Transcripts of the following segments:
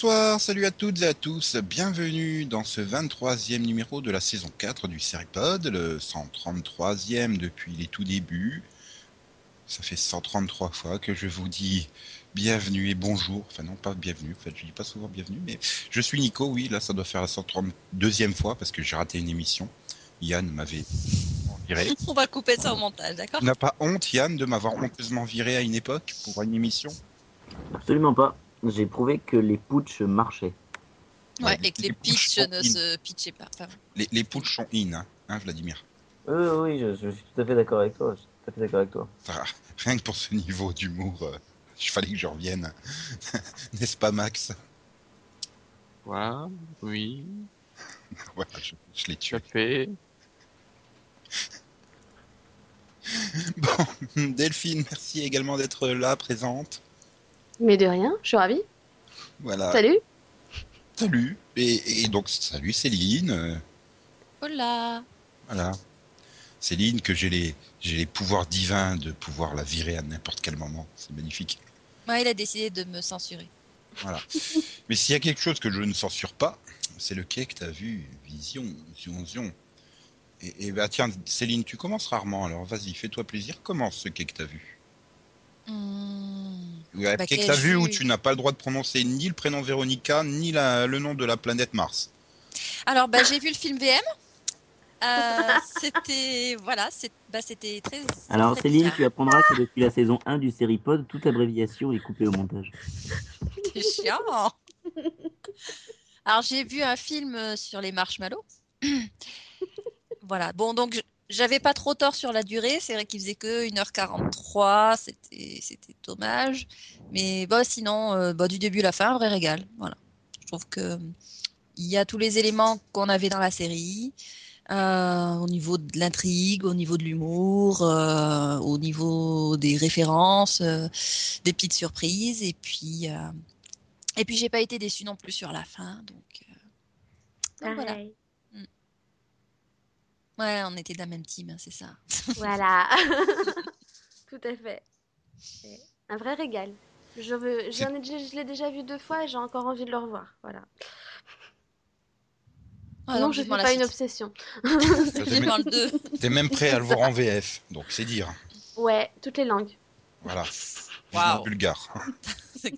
Bonsoir, salut à toutes et à tous. Bienvenue dans ce 23e numéro de la saison 4 du Seripod, le 133e depuis les tout débuts. Ça fait 133 fois que je vous dis bienvenue et bonjour. Enfin non, pas bienvenue, en fait je dis pas souvent bienvenue, mais je suis Nico, oui, là ça doit faire la 132e fois parce que j'ai raté une émission. Yann m'avait viré. On va couper ça au montage, d'accord? Tu n'as pas honte, Yann, de m'avoir honteusement viré à une époque pour une émission? Absolument pas. J'ai prouvé que les putsch marchaient. Ouais, Ouais, et que les les ne in. se pitchaient pas. Enfin, Les, les putsch sont in, hein, hein, Vladimir Euh, oui, je, je suis tout à fait d'accord avec toi. Je suis tout à fait d'accord avec toi. Ah, Rien que pour ce niveau d'humour, euh, il fallait que je revienne. N'est-ce pas, Max? Voilà, oui, Voilà, je, je l'ai tué. fait. Bon, Delphine, merci également d'être là, présente. Mais de rien, je suis ravie. Voilà. Salut. Salut. Et, et donc, salut Céline. Hola Voilà. Céline, que j'ai les, j'ai les pouvoirs divins de pouvoir la virer à n'importe quel moment. C'est magnifique. Ouais, il a décidé de me censurer. Voilà. Mais s'il y a quelque chose que je ne censure pas, c'est le quai que tu as vu. Vision, zion, zion. Et, et bah tiens, Céline, tu commences rarement, alors vas-y, fais-toi plaisir, commence ce quai que tu as vu. Hmm. Ouais, Bah, que tu as vu où tu n'as pas le droit de prononcer ni le prénom Véronica, ni la- le nom de la planète Mars. Alors, bah, j'ai vu le film VM. Euh, c'était voilà, c'est bah, c'était très. Alors, très Céline, bizarre. tu apprendras que depuis la saison 1 du Seripod, toute abréviation est coupée au montage. C'est chiant. Alors, j'ai vu un film euh, sur les marshmallows. voilà. Bon, donc, je- j'avais pas trop tort sur la durée. C'est vrai qu'il faisait que 1h43. C'était, dommage. Mais bah, sinon, euh, bah, du début à la fin, un vrai régal. Voilà. Je trouve que euh, il y a tous les éléments qu'on avait dans la série. euh, au niveau de l'intrigue, au niveau de l'humour, au niveau des références, des petites surprises, et puis et puis j'ai pas été déçue non plus sur la fin, donc, donc voilà. Ouais, on était de la même team, hein, c'est ça. Voilà. Tout à fait. C'est Un vrai régal. Je, veux, j'en ai je l'ai déjà vu deux fois et j'ai encore envie de le revoir. Voilà. Ah, non, donc, je ne pas une obsession. T'es Vivement même, le 2. t'es même prêt à le voir en VF, donc c'est dire. Ouais, toutes les langues. Voilà. Vivement bulgare.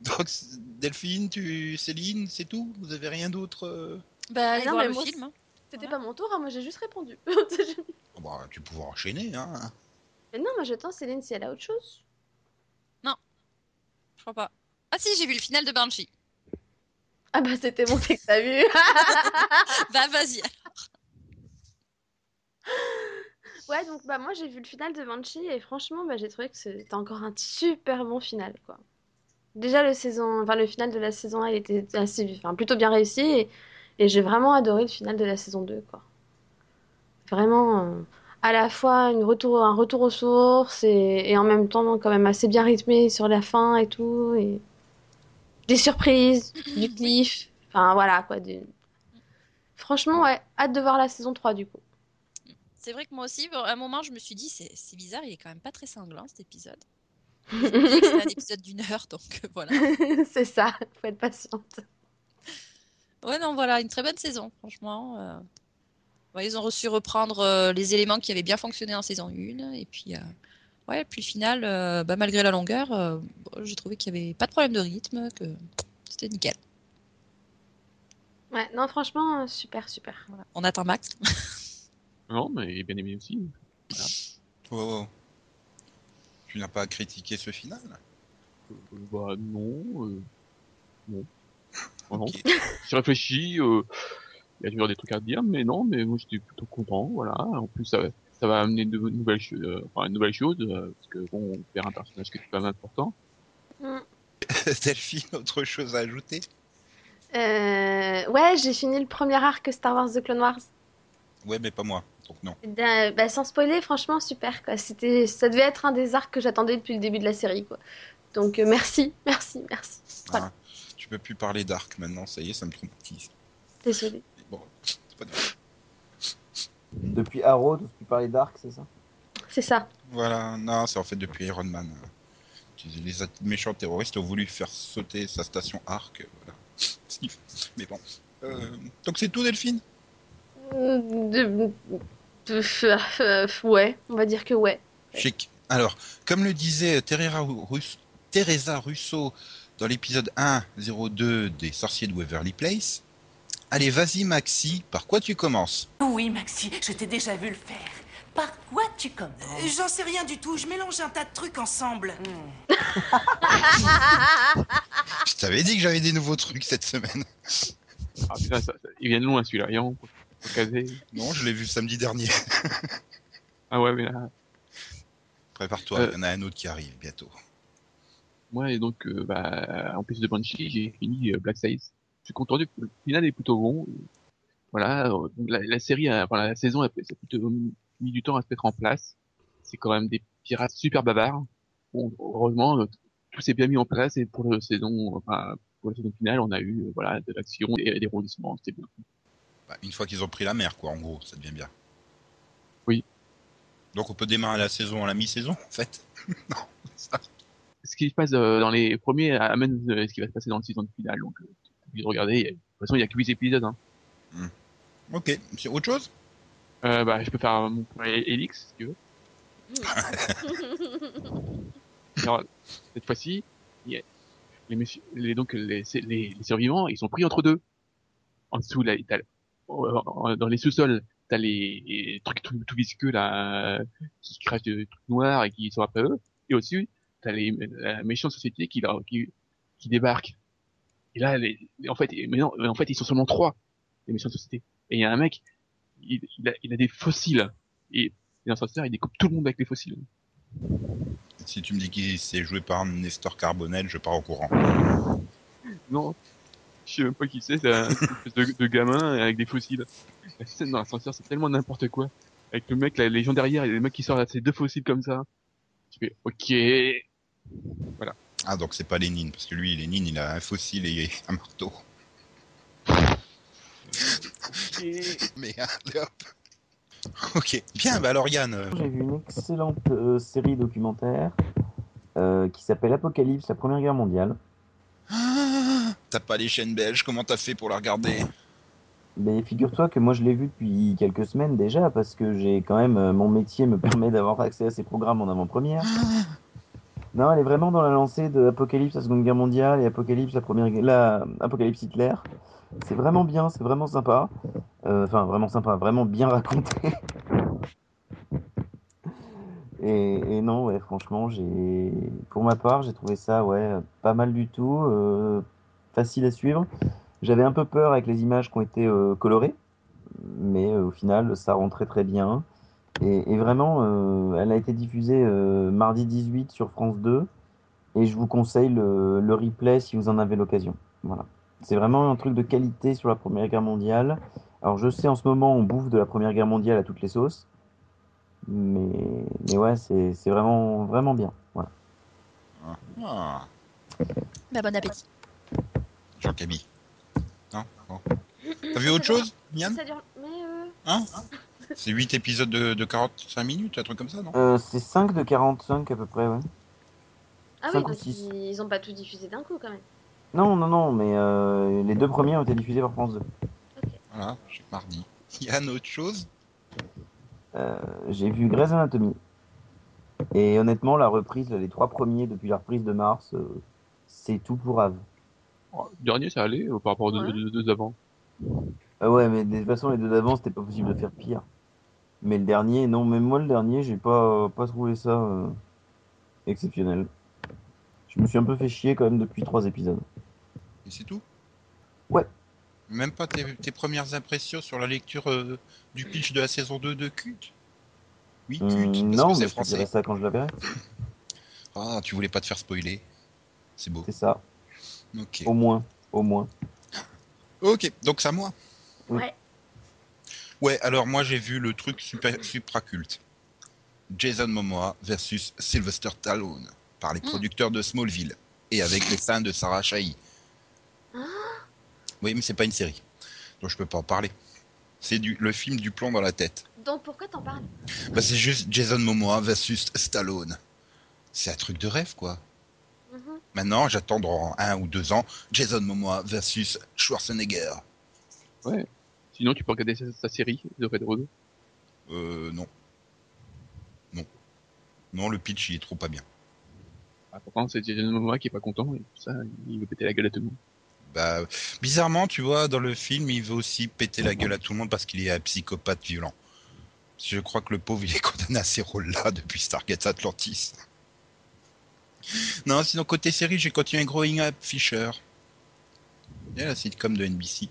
Donc, Delphine, tu, Céline, c'est tout? Vous avez rien d'autre euh? Bah, allez non, voir le moi, film. C'était Voilà. pas mon tour, hein, moi j'ai juste répondu. Ah bah, Tu pourras enchaîner, hein Mais non, moi j'attends Céline si elle a autre chose. Je crois pas. Ah si, j'ai vu le final de Banshee. Ah bah c'était bon, c'est que t'as vu. bah vas-y. ouais, donc bah moi j'ai vu le final de Banshee et franchement bah, j'ai trouvé que c'était encore un super bon final quoi. Déjà le saison, enfin le final de la saison 1 il était assez, enfin plutôt bien réussi et, et j'ai vraiment adoré le final de la saison 2 quoi. Vraiment euh, à la fois une retour, un retour aux sources et, et en même temps quand même assez bien rythmé sur la fin et tout et des surprises, du cliff, enfin voilà quoi. du- Franchement ouais, hâte de voir la saison 3 du coup. C'est vrai que moi aussi, à un moment, je me suis dit, c'est c'est bizarre, il est quand même pas très sanglant cet épisode. C'était un épisode d'une heure, donc euh, voilà. c'est ça, faut être patiente. Ouais, non, voilà, une très bonne saison, franchement. euh. Ouais, ils ont reçu reprendre euh, les éléments qui avaient bien fonctionné en saison 1. Et puis, euh, ouais, puis le final, euh, bah, malgré la longueur, euh, bon, j'ai trouvé qu'il n'y avait pas de problème de rythme, que c'était nickel. Ouais, non, franchement, super, super. Voilà. On attend Max. Non, mais il est bien aimé aussi. Oh, oh. Tu n'as pas critiqué ce final? Euh, bah non, euh, non. Non. Ok. J'ai réfléchi, euh, il y a toujours des trucs à dire, mais non, mais moi j'étais plutôt content, voilà. En plus, ça, va- ça va amener de nouvelles, euh, enfin, une nouvelle chose, euh, parce que bon, on perd un personnage qui est quand même important. Mm. Delphine, autre chose à ajouter? Euh, ouais, j'ai fini le premier arc Star Wars The Clone Wars. Ouais, mais pas moi, donc non. Bah, sans spoiler, franchement, super, quoi. C'était, ça devait être un des arcs que j'attendais depuis le début de la série, quoi. Donc, euh, merci, merci, merci. Voilà. Ah, peux plus parler d'arc maintenant, ça y est, ça me traumatise. Désolée. Bon, c'est pas grave. Depuis Arrow, tu parlais d'Arc, c'est ça? C'est ça. Voilà, non, c'est en fait depuis Iron Man. Les a- méchants terroristes ont voulu faire sauter sa station Arc. Voilà. Mais bon. Euh, donc c'est tout, Delphine? Euh, de- de- euh, ouais, on va dire que ouais. Chic. Alors, comme le disait Teresa Russo dans l'épisode 1.02 des Sorciers de Waverly Place, allez, vas-y Maxi, par quoi tu commences? Oui, Maxi, je t'ai déjà vu le faire. Par quoi tu commences? Euh, J'en sais rien du tout, je mélange un tas de trucs ensemble. Je t'avais dit que j'avais des nouveaux trucs cette semaine. Ah putain, ça, ça- il vient de loin celui-là, faut caser. Non, je l'ai vu samedi dernier. Ah ouais, mais là, Prépare-toi, Euh. il y en a un autre qui arrive bientôt. Moi, et donc, euh, bah, en plus de Banshee, j'ai fini euh, Black Sails. Je suis content du le final est plutôt bon. Voilà, euh, la, la série, a- enfin, la saison, a, ça a plutôt mis du temps à se mettre en place. C'est quand même des pirates super bavards. Bon, heureusement, tout s'est bien mis en place et pour la saison, enfin, pour la saison finale, on a eu, voilà, de l'action et des rebondissements. C'était bien. Bah, une fois qu'ils ont pris la mer, quoi, en gros, ça devient bien. Oui. Donc on peut démarrer la saison à la mi-saison, en fait. non, ça. Ce qui se passe euh, dans les premiers amène euh, ce qui va se passer dans le saison finale. Donc, euh, de regarder. De toute façon, il y a que 8 épisodes. Hein. Ok, c'est autre chose? Euh, bah, je peux faire mon premier Elix, si tu veux. Alors, cette fois-ci, il y a les, les, donc, les, les, les survivants, ils sont pris entre deux. En dessous, là, euh, dans les sous-sols, t'as les, les trucs tout, tout visqueux, là, euh, qui crachent des trucs noirs et qui sont après eux. Et au-dessus, t'as les, la méchante société qui, qui, qui débarque. Et là, les, en fait, mais non, en fait, ils sont seulement trois, les méchantes sociétés. Et il y a un mec, il, il, a, il a des fossiles. Et sœur, il découpe tout le monde avec les fossiles. Si tu me dis qu'il s'est joué par Nestor Carbonel, je pars au courant. Non, je sais même pas qui c'est, c'est un espèce de, de gamin avec des fossiles. La scène dans l'ascenseur, c'est tellement n'importe quoi. Avec le mec, là, les gens derrière, et le mec qui sort ses deux fossiles comme ça. Tu fais, ok. Ah, donc c'est pas Lénine, parce que lui, Lénine, il a un fossile et un marteau. Mais allez, hop. Ok, bien, bah alors Yann, euh, J'ai vu une excellente euh, série documentaire euh, qui s'appelle Apocalypse, la Première Guerre mondiale. ah, t'as pas les chaînes belges, comment t'as fait pour la regarder? Mais figure-toi que moi je l'ai vue depuis quelques semaines déjà parce que j'ai quand même euh, mon métier me permet d'avoir accès à ces programmes en avant-première. Non, elle est vraiment dans la lancée de Apocalypse, la Seconde Guerre mondiale et Apocalypse, la Première la Apocalypse Hitler. C'est vraiment bien, c'est vraiment sympa. Euh, Enfin, vraiment sympa, vraiment bien raconté. Et, non, ouais, franchement, j'ai, pour ma part, j'ai trouvé ça, ouais, pas mal du tout, euh, facile à suivre. J'avais un peu peur avec les images qui ont été euh, colorées, mais au final, ça rentrait très bien. Et, et vraiment, euh, elle a été diffusée euh, mardi 18 sur France 2, et je vous conseille le, le replay si vous en avez l'occasion. Voilà. C'est vraiment un truc de qualité sur la Première Guerre mondiale. Alors je sais en ce moment on bouffe de la Première Guerre mondiale à toutes les sauces, mais, mais ouais, c'est c'est vraiment, vraiment bien. Voilà. Ah, Bah, bon appétit. Jean-Camille. Non? Bon. T'as vu autre chose, Yann Ça dure... Mais euh... Hein? C'est 8 épisodes de, de 45 minutes, un truc comme ça, non? Euh, c'est 5 de 45 à peu près, ouais. Ah oui, ils... ils ont pas tout diffusé d'un coup quand même. Non, non, non, mais euh, les deux premiers ont été diffusés par France 2. Voilà, j'ai mardi. Yann, autre chose? Euh, j'ai vu Grey's Anatomy. Et honnêtement, la reprise, les trois premiers depuis la reprise de mars, euh, c'est tout pour Ave. Oh, le dernier, ça allait par rapport aux deux, Ouais. deux- deux avant. Ah ouais, mais de toute façon, les deux d'avant, c'était pas possible de faire pire. Mais le dernier, non, même moi, le dernier, j'ai pas, pas trouvé ça euh, exceptionnel. Je me suis un peu fait chier quand même depuis trois épisodes. Et c'est tout? Ouais. Même pas tes, tes premières impressions sur la lecture euh, du pitch de la saison 2 de Cut Oui, Cut, Hum, parce non, que mais c'est je français. dirai ça quand je la verrai. Ah, tu voulais pas te faire spoiler. C'est beau. C'est ça, Ok. au moins, au moins. Ok, donc c'est à moi. Ouais. Ouais, alors moi j'ai vu le truc super, supraculte. Jason Momoa versus Sylvester Stallone par les Mm. producteurs de Smallville et avec les fans de Sarah Chahi. Oui, mais c'est pas une série, donc je peux pas en parler. C'est du le film du plomb dans la tête. Donc pourquoi t'en parles? Bah c'est juste Jason Momoa versus Stallone. C'est un truc de rêve quoi. Mhm. Maintenant, j'attends dans un ou deux ans Jason Momoa versus Schwarzenegger. Sinon, tu peux regarder sa, sa série, The Red Road. Euh, non. Non. Non, le pitch, il est trop pas bien. Ah, pourtant, c'est Jason Momoa qui est pas content, et tout ça, il veut péter la gueule à tout le monde. Bah, bizarrement, tu vois, dans le film, il veut aussi péter la gueule à tout le monde parce qu'il est un psychopathe violent. Je crois que le pauvre, il est condamné à ces rôles-là depuis Stargate Atlantis. Non, sinon, côté série, j'ai continué Growing Up Fisher. Et la sitcom de NBC.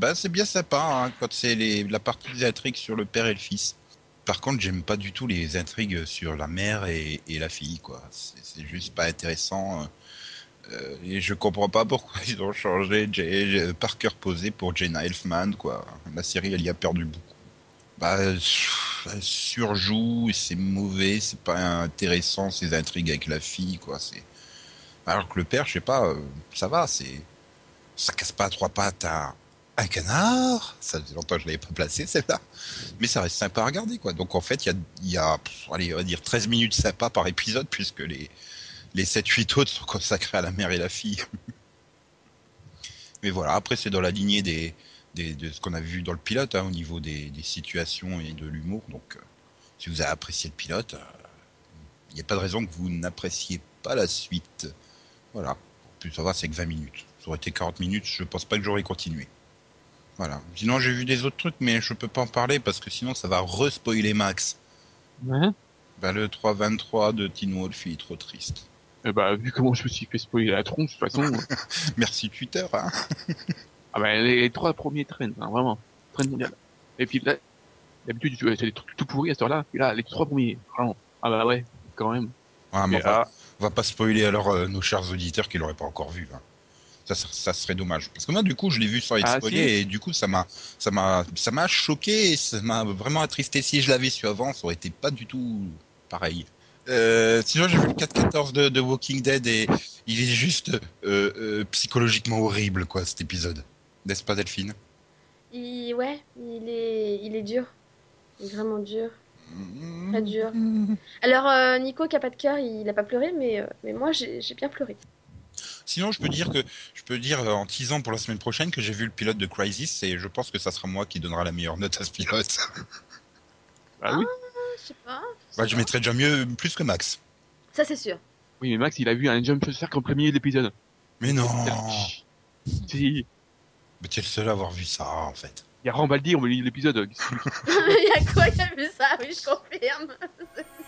Bah, c'est bien sympa hein, quand c'est les- la partie des intrigues sur le père et le fils. Par contre, j'aime pas du tout les intrigues sur la mère et, et la fille, quoi. C'est juste pas intéressant. Euh, et je comprends pas pourquoi ils ont changé J- Parker posé pour Jenna Elfman, quoi. La série, elle y a perdu beaucoup. Bah, elle surjoue, c'est mauvais, c'est pas intéressant ces intrigues avec la fille, quoi. C'est alors que le père, je sais pas, euh, ça va, c'est ça casse pas à trois pattes un canard. Ça faisait longtemps que je l'avais pas placé celle-là, mais ça reste sympa à regarder, quoi. Donc en fait, il y a, allez, on va dire 13 minutes sympa par épisode, puisque les les 7-8 autres sont consacrés à la mère et la fille. Mais voilà, après c'est dans la lignée des, des- de ce qu'on a vu dans le pilote, hein, au niveau des, des situations et de l'humour. Donc euh, si vous avez apprécié le pilote, euh, il n'y a pas de raison que vous n'appréciez pas la suite. Voilà. Plus ça va, c'est que 20 minutes. Ça aurait été 40 minutes, je pense pas que j'aurais continué. Voilà. Sinon j'ai vu des autres trucs, mais je peux pas en parler parce que sinon ça va re-spoiler Max. Ouais. Bah, le 3.23 de Teen Wolf, il est trop triste. Eh bah, vu comment je me suis fait spoiler la tronche, de toute façon, Merci Twitter, hein. ah bah, les, les trois premiers trains, hein, vraiment, train mondial. Et puis là, d'habitude, tu- c'est des trucs tout pourris à cette heure-là, et là, les trois premiers, vraiment. Ah bah ouais, quand même. Ah, mais on, va, on va pas spoiler alors euh, nos chers auditeurs qui l'auraient pas encore vu. hein. Ça, serait dommage. Parce que moi, du coup, je l'ai vu sans être Ah, si. et du coup, ça m'a, ça m'a, ça m'a choqué et ça m'a vraiment attristé. Si je l'avais su avant, ça aurait été pas du tout pareil. Euh, sinon, j'ai vu le 4-14 de, de Walking Dead et il est juste euh, euh, psychologiquement horrible, quoi, cet épisode. N'est-ce pas, Delphine? Il... Ouais, il est... il est dur. Il est vraiment dur. Très dur. Alors, euh, Nico, qui a pas de cœur, il a pas pleuré, mais, euh, mais moi, j'ai bien pleuré. Sinon, je peux dire que je peux dire euh, en teasant pour la semaine prochaine que j'ai vu le pilote de Crisis et je pense que ça sera moi qui donnera la meilleure note à ce pilote. bah oui. Je sais pas. Bah, je mettrais déjà mieux plus que Max. Ça, c'est sûr. Oui, mais Max, il a vu un jump shark en premier l'épisode. Mais non Si, Mais tu es le seul à avoir vu ça, en fait. il y a Rambaldi au milieu de l'épisode. Il y a quoi qui a vu ça? Oui, je confirme.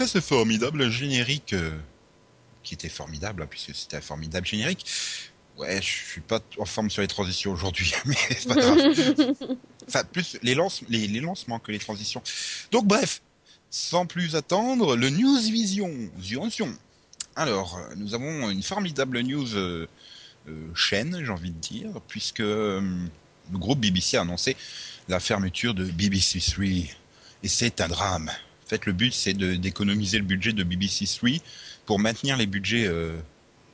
Après ce formidable générique, euh, qui était formidable, hein, puisque c'était un formidable générique, ouais, je suis pas en forme sur les transitions aujourd'hui, mais c'est pas grave. Enfin, plus les, lance les, les lancements que les transitions. Donc bref, sans plus attendre, le News Vision. Vision. Alors, nous avons une formidable news euh, euh, chaîne, j'ai envie de dire, puisque euh, le groupe BBC a annoncé la fermeture de BBC 3. Et c'est un drame. Fait, le but, c'est d'économiser le budget de BBC 3 pour maintenir les budgets euh,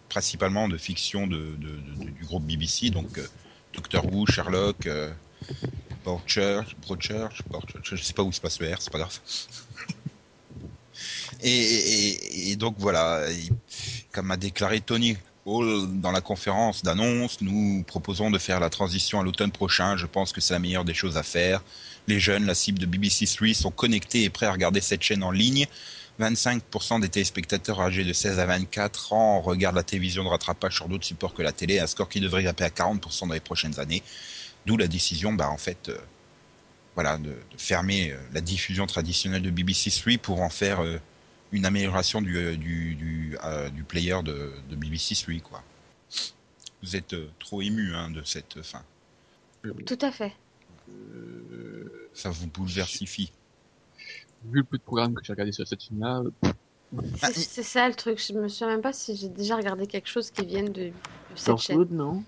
principalement de fiction du groupe BBC, donc euh, Doctor Who, Sherlock, euh, Broadchurch, Broadchurch, Broadchurch, je sais pas où se passe le R, c'est pas grave. Et, et- donc voilà, comme a déclaré Tony Hall dans la conférence d'annonce, nous proposons de faire la transition à l'automne prochain. Je pense que c'est la meilleure des choses à faire. Les jeunes, la cible de BBC 3, sont connectés et prêts à regarder cette chaîne en ligne. 25% des téléspectateurs âgés de 16 à 24 ans regardent la télévision de rattrapage sur d'autres supports que la télé, un score qui devrait grimper à 40% dans les prochaines années. D'où la décision, bah, en fait, euh, voilà, de, fermer euh, la diffusion traditionnelle de BBC 3 pour en faire euh, une amélioration du, du, player de, BBC 3, quoi. Vous êtes trop ému hein, de cette fin. Tout à fait. Euh, Ça vous bouleversifie. vu le peu de programmes que j'ai regardé sur cette chaîne-là, euh, Ah, C'est ça le truc. Je me souviens même pas si j'ai déjà regardé quelque chose qui vienne de, de cette chaîne. Torchwood, non?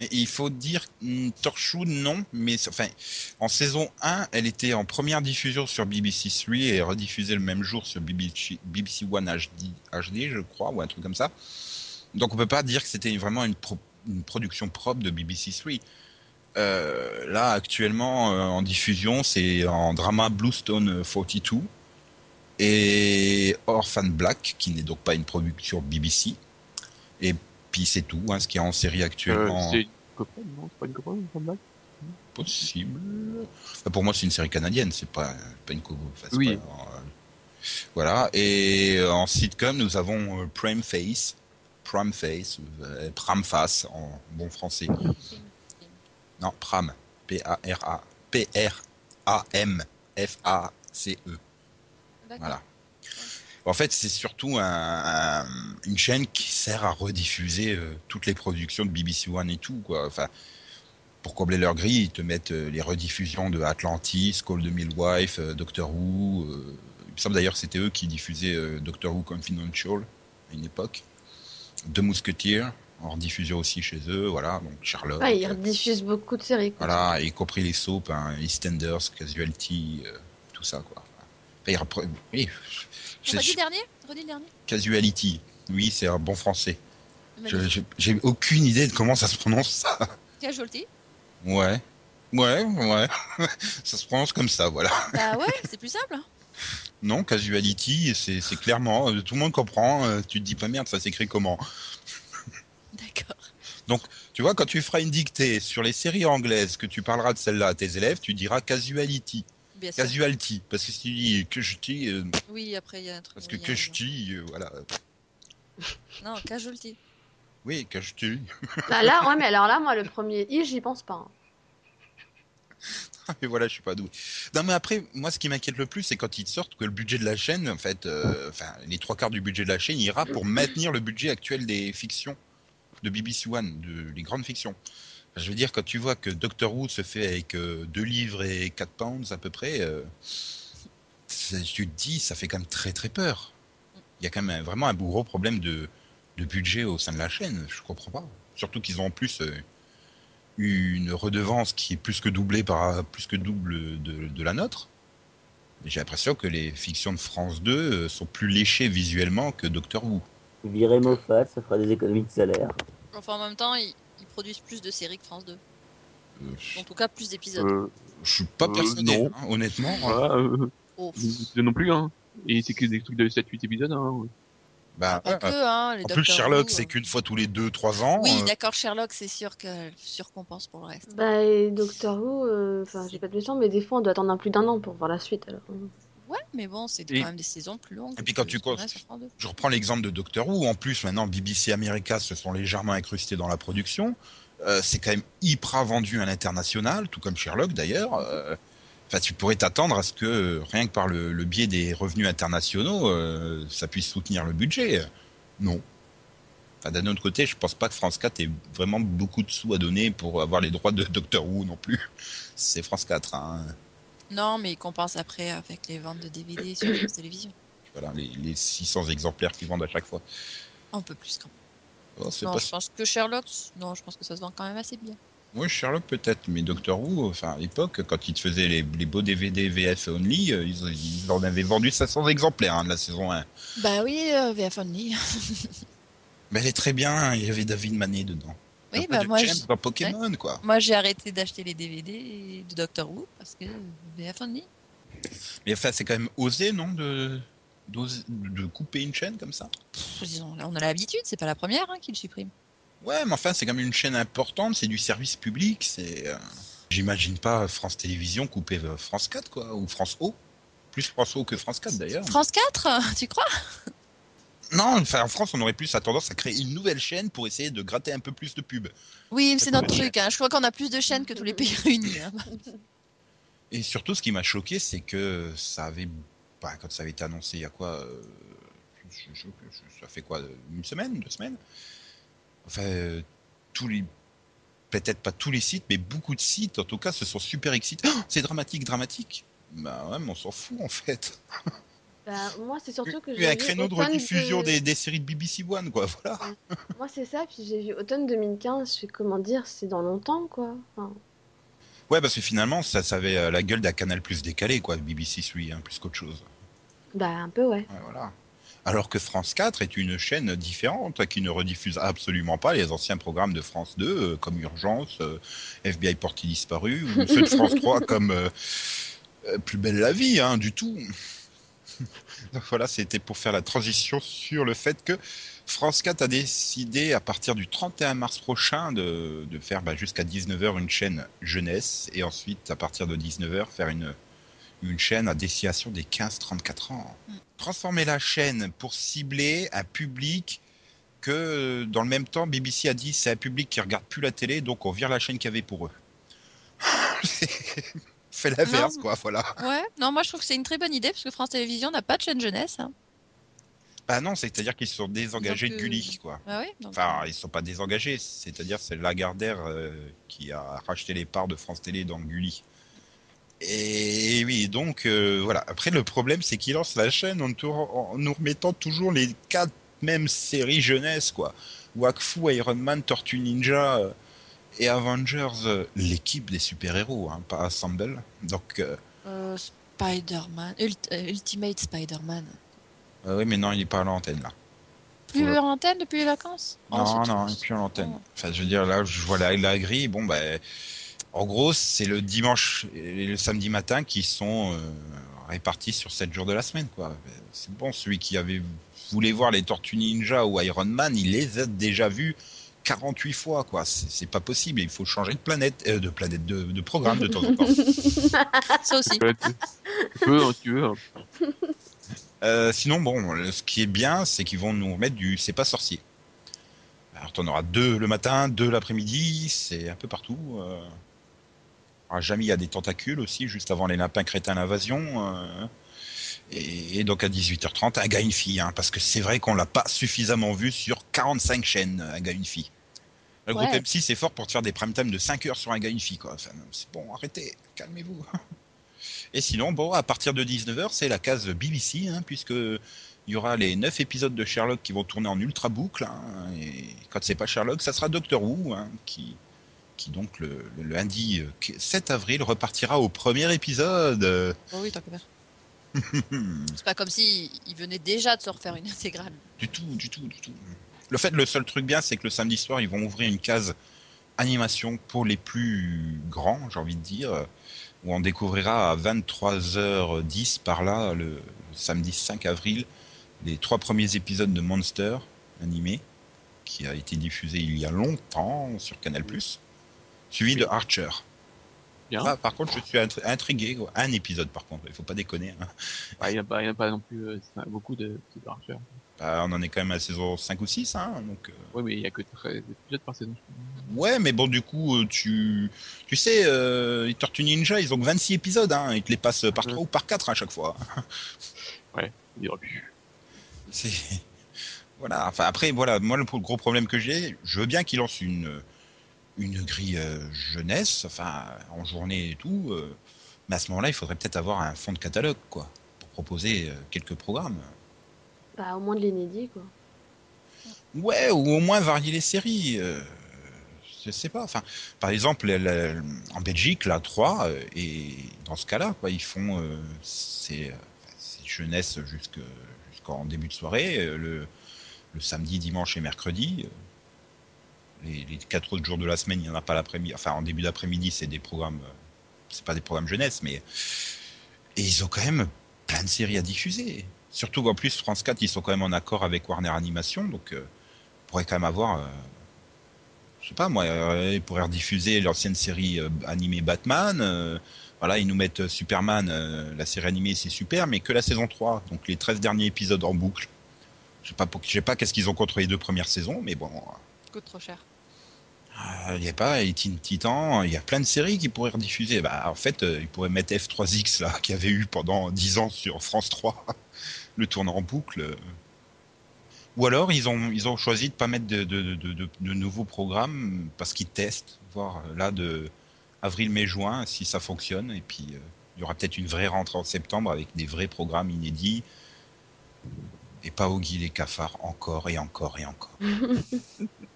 Et il faut dire, hum, Torchwood, non, mais enfin, en saison 1, elle était en première diffusion sur BBC 3 et rediffusée le même jour sur BBC, BBC One HD, HD, je crois, ou un truc comme ça. Donc on peut pas dire que c'était vraiment une, pro- une production propre de BBC 3. Euh, là, actuellement, euh, en diffusion, c'est en drama Bluestone 42 et Orphan Black, qui n'est donc pas une production BBC. Et puis c'est tout, hein, ce qu'il y a en série euh, actuellement. c'est une non? C'est pas une une blague possible. Enfin, pour moi, c'est une série canadienne, c'est pas, pas une co. enfin, Oui. pas, euh, voilà. Et euh, en sitcom, nous avons euh, Prime Face, Prime Face, euh, Pram Face en bon français. Non, Pram, P-A-R-A, P-R-A-M, F-A-C-E. D'accord. Voilà. En fait, c'est surtout un- un- une chaîne qui sert à rediffuser euh, toutes les productions de BBC One et tout, quoi. Enfin, pour combler leur grille, ils te mettent euh, les rediffusions de Atlantis, Call the Midwife, euh, Doctor Who. il me semble d'ailleurs que c'était eux qui diffusaient Doctor Who Confidential à une époque. Deux Mousquetiers, en rediffusion aussi chez eux, voilà. Donc Charlotte. Ouais, ils rediffusent beaucoup de séries. quoi. Voilà, y compris les soaps, hein, EastEnders, Casualty, euh, tout ça, quoi. Enfin, ils repre- oui, je- Redis le dernier? Redis le dernier Casuality, oui, c'est un bon français. J'ai aucune idée de comment ça se prononce ça. Casualty Ouais, ouais, ouais. ça se prononce comme ça, voilà. Bah ouais, c'est plus simple. hein. Non, Casuality, c'est c'est clairement, euh, tout le monde comprend. euh, tu te dis pas merde, ça s'écrit comment? D'accord. Tu vois, quand tu feras une dictée sur les séries anglaises, que tu parleras de celle-là à tes élèves, tu diras Casuality. Bien sûr. Casualty. Parce que si tu dis que je dis, euh, Oui, après il y a un truc. parce que que je dis, euh, voilà. Non, casualty. Oui, que je dis. Bah là, ouais, mais alors là, moi, le premier i, j'y pense pas. hein. Mais voilà, je suis pas doué. Non, mais après, moi, ce qui m'inquiète le plus, c'est quand ils sortent que le budget de la chaîne, en fait, euh, enfin, les trois quarts du budget de la chaîne ira pour maintenir le budget actuel des fictions de BBC One, de les grandes fictions. Je veux dire, quand tu vois que Doctor Who se fait avec euh, deux livres et 4 pounds à peu près, euh, tu te dis, ça fait quand même très très peur. Il y a quand même vraiment un gros problème de, budget au sein de la chaîne. Je comprends pas. Surtout qu'ils ont en plus euh, une redevance qui est plus que doublée par plus que double de, de la nôtre. J'ai l'impression que les fictions de France 2 euh, sont plus léchées visuellement que Doctor Who. Virer Moffat, ça fera des économies de salaire. Enfin, en même temps, ils, ils produisent plus de séries que France 2. Euh, En tout cas, plus d'épisodes. euh, je suis pas Euh, persuadé, non. hein, honnêtement. voilà, euh, Oh, non plus, hein. Et c'est que des trucs de 7-8 épisodes, hein. Bah, pas que, hein, les en plus, Sherlock, c'est euh. qu'une fois tous les 2-3 ans. Oui, euh, d'accord, Sherlock, c'est sûr qu'elle surcompense pour le reste. Bah, et Doctor Who, euh, enfin, j'ai pas de temps, mais des fois, on doit attendre un plus d'un an pour voir la suite. Alors. Ouais, mais bon, c'est Et- quand même des saisons plus longues. Et puis quand tu comptes- sur France 2. je reprends l'exemple de Doctor Who. En plus, maintenant, BBC America se sont légèrement incrustés dans la production. Euh, c'est quand même hyper vendu à l'international, tout comme Sherlock d'ailleurs. Euh, Enfin, tu pourrais t'attendre à ce que rien que par le, le biais des revenus internationaux, euh, ça puisse soutenir le budget. Non. Enfin, D'un autre côté, je pense pas que France 4 ait vraiment beaucoup de sous à donner pour avoir les droits de Doctor Who non plus. C'est France 4. Hein. Non, mais ils compensent après avec les ventes de DVD sur la télévision. Voilà, les, les 600 exemplaires qu'ils vendent à chaque fois. Un peu plus quand même. Oh, Non, pas je pense que Sherlock, non, je pense que ça se vend quand même assez bien. Oui, Sherlock peut-être, mais Doctor Who, enfin à l'époque, quand ils te faisaient les, les beaux DVD VF only, euh, ils, ils en avaient vendu 500 exemplaires hein, de la saison 1. Bah oui, euh, VF Only. Mais elle est très bien, il y avait David Manet dedans. Oui, bah moi, James dans Pokémon, quoi. moi j'ai arrêté d'acheter les DVD de Doctor Who parce que VF Only. Mais enfin, c'est quand même osé, non, de, de couper une chaîne comme ça? On a l'habitude, c'est pas la première hein, qui le supprime. Ouais, mais enfin, c'est quand même une chaîne importante, c'est du service public, c'est... euh, J'imagine pas France Télévisions couper euh, France 4, quoi, ou France O. Plus François que France 4 d'ailleurs. France 4, tu crois? Non, enfin, en France, on aurait plus à tendance à créer une nouvelle chaîne pour essayer de gratter un peu plus de pubs. Oui, c'est notre truc. hein. Je crois qu'on a plus de chaînes que tous les pays réunis. hein. Et surtout, ce qui m'a choqué, c'est que ça avait, bah, quand ça avait été annoncé, il y a quoi, euh, je- je- je- ça fait quoi, une semaine, deux semaines? Enfin, euh, tous les, peut-être pas tous les sites, mais beaucoup de sites, en tout cas, se sont super excités. Oh, c'est dramatique, dramatique. Bah ouais, mais on s'en fout en fait. Bah, moi, c'est surtout que j'ai a un vu créneau de rediffusion de- des, des séries de BBC One, quoi. Voilà. Moi, c'est ça, puis j'ai vu automne 2015, je fais comment dire, c'est dans longtemps, quoi. Enfin, Ouais, parce que finalement, ça, ça avait euh, la gueule d'un canal plus décalé, quoi, BBC 3, hein, plus qu'autre chose. bah, un peu, ouais. Ouais, voilà. Alors que France 4 est une chaîne différente qui ne rediffuse absolument pas les anciens programmes de France 2 euh, comme Urgence, euh, FBI Porté disparu ou ceux de France 3 comme euh, Plus belle la vie, hein, du tout. Donc voilà, c'était pour faire la transition sur le fait que France 4 a décidé à partir du 31 mars prochain de, de faire bah, jusqu'à 19h une chaîne jeunesse et ensuite à partir de 19h faire une, une chaîne à destination des 15-34 ans. Transformer la chaîne pour cibler un public que dans le même temps BBC a dit c'est un public qui regarde plus la télé donc on vire la chaîne qu'il y avait pour eux. Fait l'inverse quoi, voilà. Ouais, non, moi je trouve que c'est une très bonne idée parce que France Télévisions n'a pas de chaîne jeunesse. hein. Bah non, c'est-à-dire qu'ils se sont désengagés de euh, Gulli quoi. Ah oui, donc, Enfin, ils sont pas désengagés, c'est-à-dire c'est Lagardère euh, qui a racheté les parts de France Télé dans Gulli. Et oui, donc euh, voilà. Après, le problème, c'est qu'ils lancent la chaîne en, en nous remettant toujours les quatre mêmes séries jeunesse, quoi. Wakfu, Iron Man, Tortue Ninja euh, et Avengers, euh, l'équipe des super-héros, hein, pas Assemble. Donc, euh, euh, Spider-Man, Ult- Ultimate Spider-Man. oui, mais non, il est pas à l'antenne là. Plus Ouais. en antenne depuis les vacances? Non, c'est non, il est plus à l'antenne. Oh. Enfin, je veux dire, là, je vois la, la grille. Bon, ben, en gros, c'est le dimanche et le samedi matin qui sont euh, répartis sur 7 jours de la semaine, quoi. C'est bon, celui qui avait voulait voir les Tortues Ninja ou Iron Man, il les a déjà vus 48 fois, quoi. C'est pas possible. Il faut changer de planète, euh, de planète, de, de programme de temps en temps. Ça aussi. Tu tu peux, hein, tu veux. hein. Euh, sinon, bon, ce qui est bien, c'est qu'ils vont nous remettre du C'est pas sorcier. Alors, t'en auras deux le matin, deux l'après-midi, c'est un peu partout. Euh... Alors, jamais il y a des tentacules aussi, juste avant les lapins crétins l'invasion. Euh, Et, et donc à 18h30, un gars, une fille, hein, parce que c'est vrai qu'on l'a pas suffisamment vu sur 45 chaînes, un gars, une fille. Le groupe Ouais. M6 est fort pour te faire des prime time de 5 heures sur un gars, une fille, quoi. Enfin, c'est bon, arrêtez, calmez-vous. Et sinon, bon, à partir de 19h, c'est la case BBC, hein, puisque il y aura les 9 épisodes de Sherlock qui vont tourner en ultra boucle. hein, et quand c'est pas Sherlock, ça sera Doctor Who, hein, qui, qui donc le, le lundi euh, 7 avril repartira au premier épisode. Euh, Oh oui, tant que. C'est pas comme si il venait déjà de se refaire une intégrale. Du tout, du tout, du tout. Le fait, le seul truc bien, c'est que le samedi soir, ils vont ouvrir une case animation pour les plus grands, j'ai envie de dire, où on découvrira à 23h10 par là, le samedi 5 avril, les trois premiers épisodes de Monster animé, qui a été diffusé il y a longtemps sur Canal+, suivi de Archer. Bien. Ah, par contre, je suis intri- intrigué. quoi. Un épisode, par contre, il faut pas déconner. hein. Bah, il n'y a, pas- a non plus euh, beaucoup de de Archer. Bah, on en est quand même à saison 5 ou 6, hein, donc... euh, Ouais, mais il y a que 13 épisodes par saison. Ouais, mais bon, du coup, euh, tu, tu sais, euh, les Tortues Ninja, ils ont que 26 épisodes, hein. Ils te les passent par Mhm. 3 ou par 4 à chaque fois. Il y aurait pu. C'est. Voilà. Enfin, après, voilà, moi, le gros problème que j'ai, je veux bien qu'ils lancent une, une grille euh, jeunesse, enfin, en journée et tout, euh, mais à ce moment-là, il faudrait peut-être avoir un fond de catalogue, quoi, pour proposer euh, quelques programmes. Bah, au moins de l'inédit, quoi. Ouais, ou au moins varier les séries. euh, je sais pas. Enfin, par exemple, la- la- en Belgique, la 3, euh, et dans ce cas-là, quoi, ils font euh, euh, c'est jeunesse jusque- jusqu'en début de soirée, le, le samedi, dimanche et mercredi. Les, quatre autres jours de la semaine, il n'y en a pas l'après-midi. Enfin, en début d'après-midi, c'est des programmes. euh, C'est pas des programmes jeunesse, mais. Et ils ont quand même plein de séries à diffuser. Surtout qu'en plus, France 4, ils sont quand même en accord avec Warner Animation, donc euh, on pourrait quand même avoir. euh, je sais pas moi, euh, ils pourraient rediffuser l'ancienne série animée Batman. voilà, ils nous mettent Superman, la série animée c'est super, mais que la saison 3, donc les 13 derniers épisodes en boucle. Je sais pas, je sais pas qu'est-ce qu'ils ont contre les deux premières saisons, mais bon, Coûte trop cher. euh, il y a pas Teen Titans, il y a plein de séries qui pourraient rediffuser. Bah, en fait, euh, ils pourraient mettre F3X là, qui avait eu pendant 10 ans sur France 3, le tourner en boucle. Ou alors ils ont ils ont choisi de pas mettre de, de, de, de- de nouveaux programmes parce qu'ils testent, voir euh, là de avril, mai, juin si ça fonctionne. Et puis euh, il y aura peut-être une vraie rentrée en septembre avec des vrais programmes inédits. Et pas Oggy les cafards encore et encore et encore.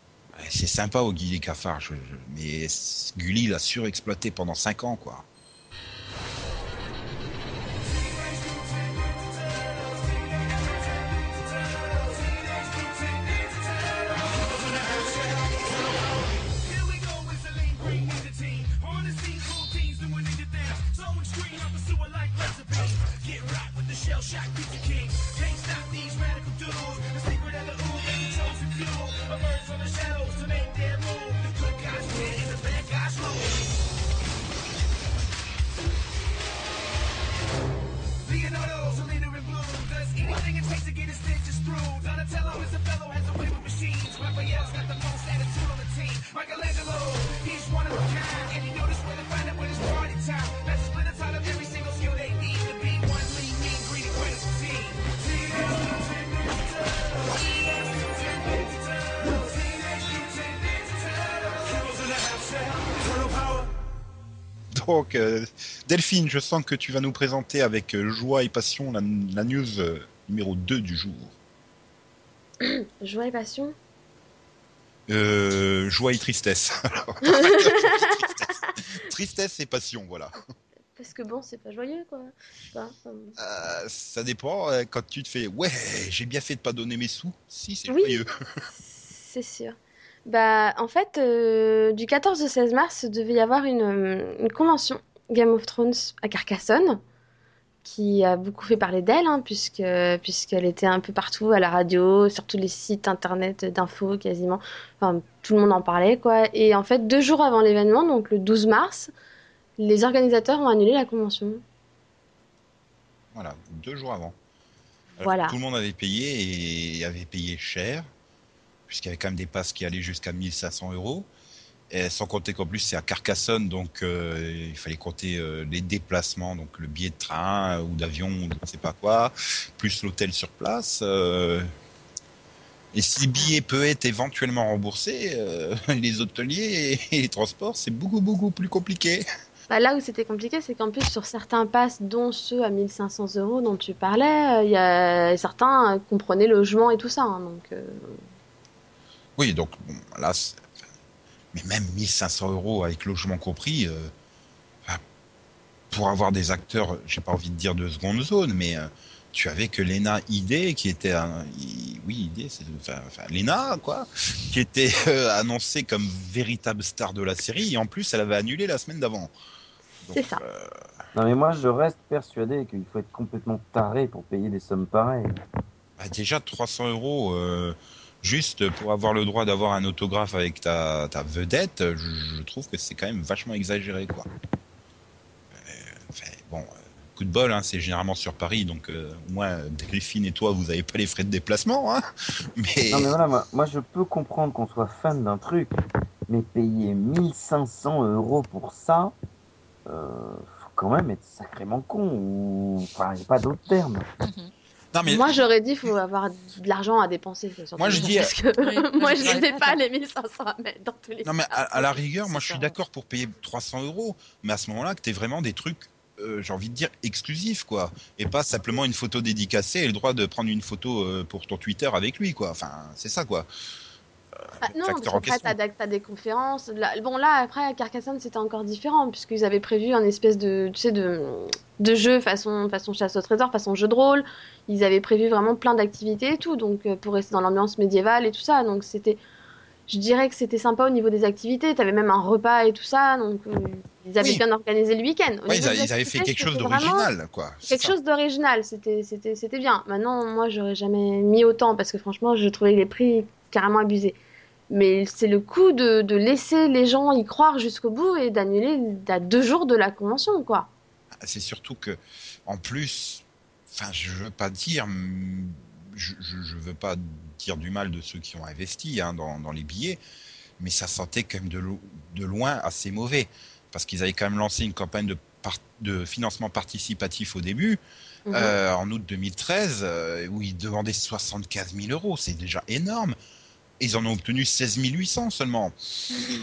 C'est sympa cafards, je- je- mais Gulli l'a surexploité pendant 5 ans quoi. The shadows to me. Euh, Delphine, je sens que tu vas nous présenter avec euh, joie et passion la, la news euh, numéro 2 du jour. Joie et passion? Euh, joie et tristesse. Alors, tristesse. Tristesse et passion, voilà. Parce que bon, c'est pas joyeux, quoi. Enfin, Euh, ça dépend quand tu te fais ouais, j'ai bien fait de pas donner mes sous. Si, c'est Oui. joyeux. C'est sûr. Bah, en fait, euh, du 14 au 16 mars, il devait y avoir une, euh, une convention Game of Thrones à Carcassonne, qui a beaucoup fait parler d'elle, hein, puisque, puisqu'elle était un peu partout à la radio, sur tous les sites internet d'infos quasiment. Enfin, tout le monde en parlait, quoi. Et en fait, deux jours avant l'événement, donc le 12 mars, les organisateurs ont annulé la convention. Voilà, deux jours avant. Alors, Voilà. Tout le monde avait payé et avait payé cher, puisqu'il y avait quand même des passes qui allaient jusqu'à 1500 euros. Sans compter qu'en plus c'est à Carcassonne, donc euh, il fallait compter euh, les déplacements, donc le billet de train ou d'avion ou je ne sais pas quoi, plus l'hôtel sur place. euh. Et si le billet peut être éventuellement remboursé, les hôteliers et les transports, c'est beaucoup beaucoup plus compliqué. Bah, là où c'était compliqué, c'est qu'en plus, sur certains passes, dont ceux à 1500 euros dont tu parlais, certains comprenaient logement et tout ça. hein, donc, Oui, donc bon, là, mais même 1500 euros avec logement compris, euh, enfin, pour avoir des acteurs, j'ai pas envie de dire de seconde zone, mais euh, tu avais que Lena Idé qui était, un, oui Idé, c'est enfin, enfin, Lena quoi, qui était euh, annoncée comme véritable star de la série et en plus elle avait annulé la semaine d'avant. C'est ça. euh, Non mais moi je reste persuadé qu'il faut être complètement taré pour payer des sommes pareilles. bah, déjà 300 euros. Juste pour avoir le droit d'avoir un autographe avec ta, ta vedette, je, je trouve que c'est quand même vachement exagéré, quoi. Euh, enfin, bon, euh, coup de bol, hein, c'est généralement sur Paris, donc euh, au moins Delphine et toi, vous avez pas les frais de déplacement, hein. Mais, Non mais voilà, moi, moi, je peux comprendre qu'on soit fan d'un truc, mais payer 1500 euros pour ça, euh, faut quand même être sacrément con, ou... Enfin, il n'y a pas d'autre terme. Non, mais Moi, j'aurais dit qu'il faut avoir de l'argent à dépenser. Moi, je dis- Parce que Oui, moi, je n'ai pas les 1500 à mettre dans tous les Non mais à, la rigueur, moi je suis d'accord pour payer 300 euros, mais à ce moment-là, que t'aies vraiment des trucs, euh, j'ai envie de dire exclusifs quoi, et pas simplement une photo dédicacée et le droit de prendre une photo euh, pour ton Twitter avec lui quoi. Enfin, c'est ça quoi. Ah, non, parce qu'après, t'as des, conférences. Là- bon, là, après, à Carcassonne, c'était encore différent, puisqu'ils avaient prévu un espèce de, tu sais, de, de jeu façon, façon chasse au trésor, façon jeu de rôle. Ils avaient prévu vraiment plein d'activités et tout, donc euh, pour rester dans l'ambiance médiévale et tout ça. Donc, c'était. Je dirais que c'était sympa au niveau des activités. T'avais même un repas et tout ça, donc euh, ils avaient Oui. bien organisé le week-end. Ouais, ils, a- des ils avaient fait quelque chose d'original quoi. Quelque ça. chose d'original, c'était c'était c'était bien. Maintenant, moi, j'aurais jamais mis autant parce que franchement, je trouvais les prix carrément abusés. Mais c'est le coup de, de laisser les gens y croire jusqu'au bout et d'annuler à deux jours de la convention, quoi. C'est surtout que, en plus, enfin, je veux pas dire, je, je, je veux pas dire du mal de ceux qui ont investi hein, dans, dans les billets, mais ça sentait quand même de, lo- de loin assez mauvais, parce qu'ils avaient quand même lancé une campagne de, par- de financement participatif au début, Mhm. euh, en août 2013, euh, où ils demandaient 75 000 euros, c'est déjà énorme. Ils en ont obtenu 16 800 seulement.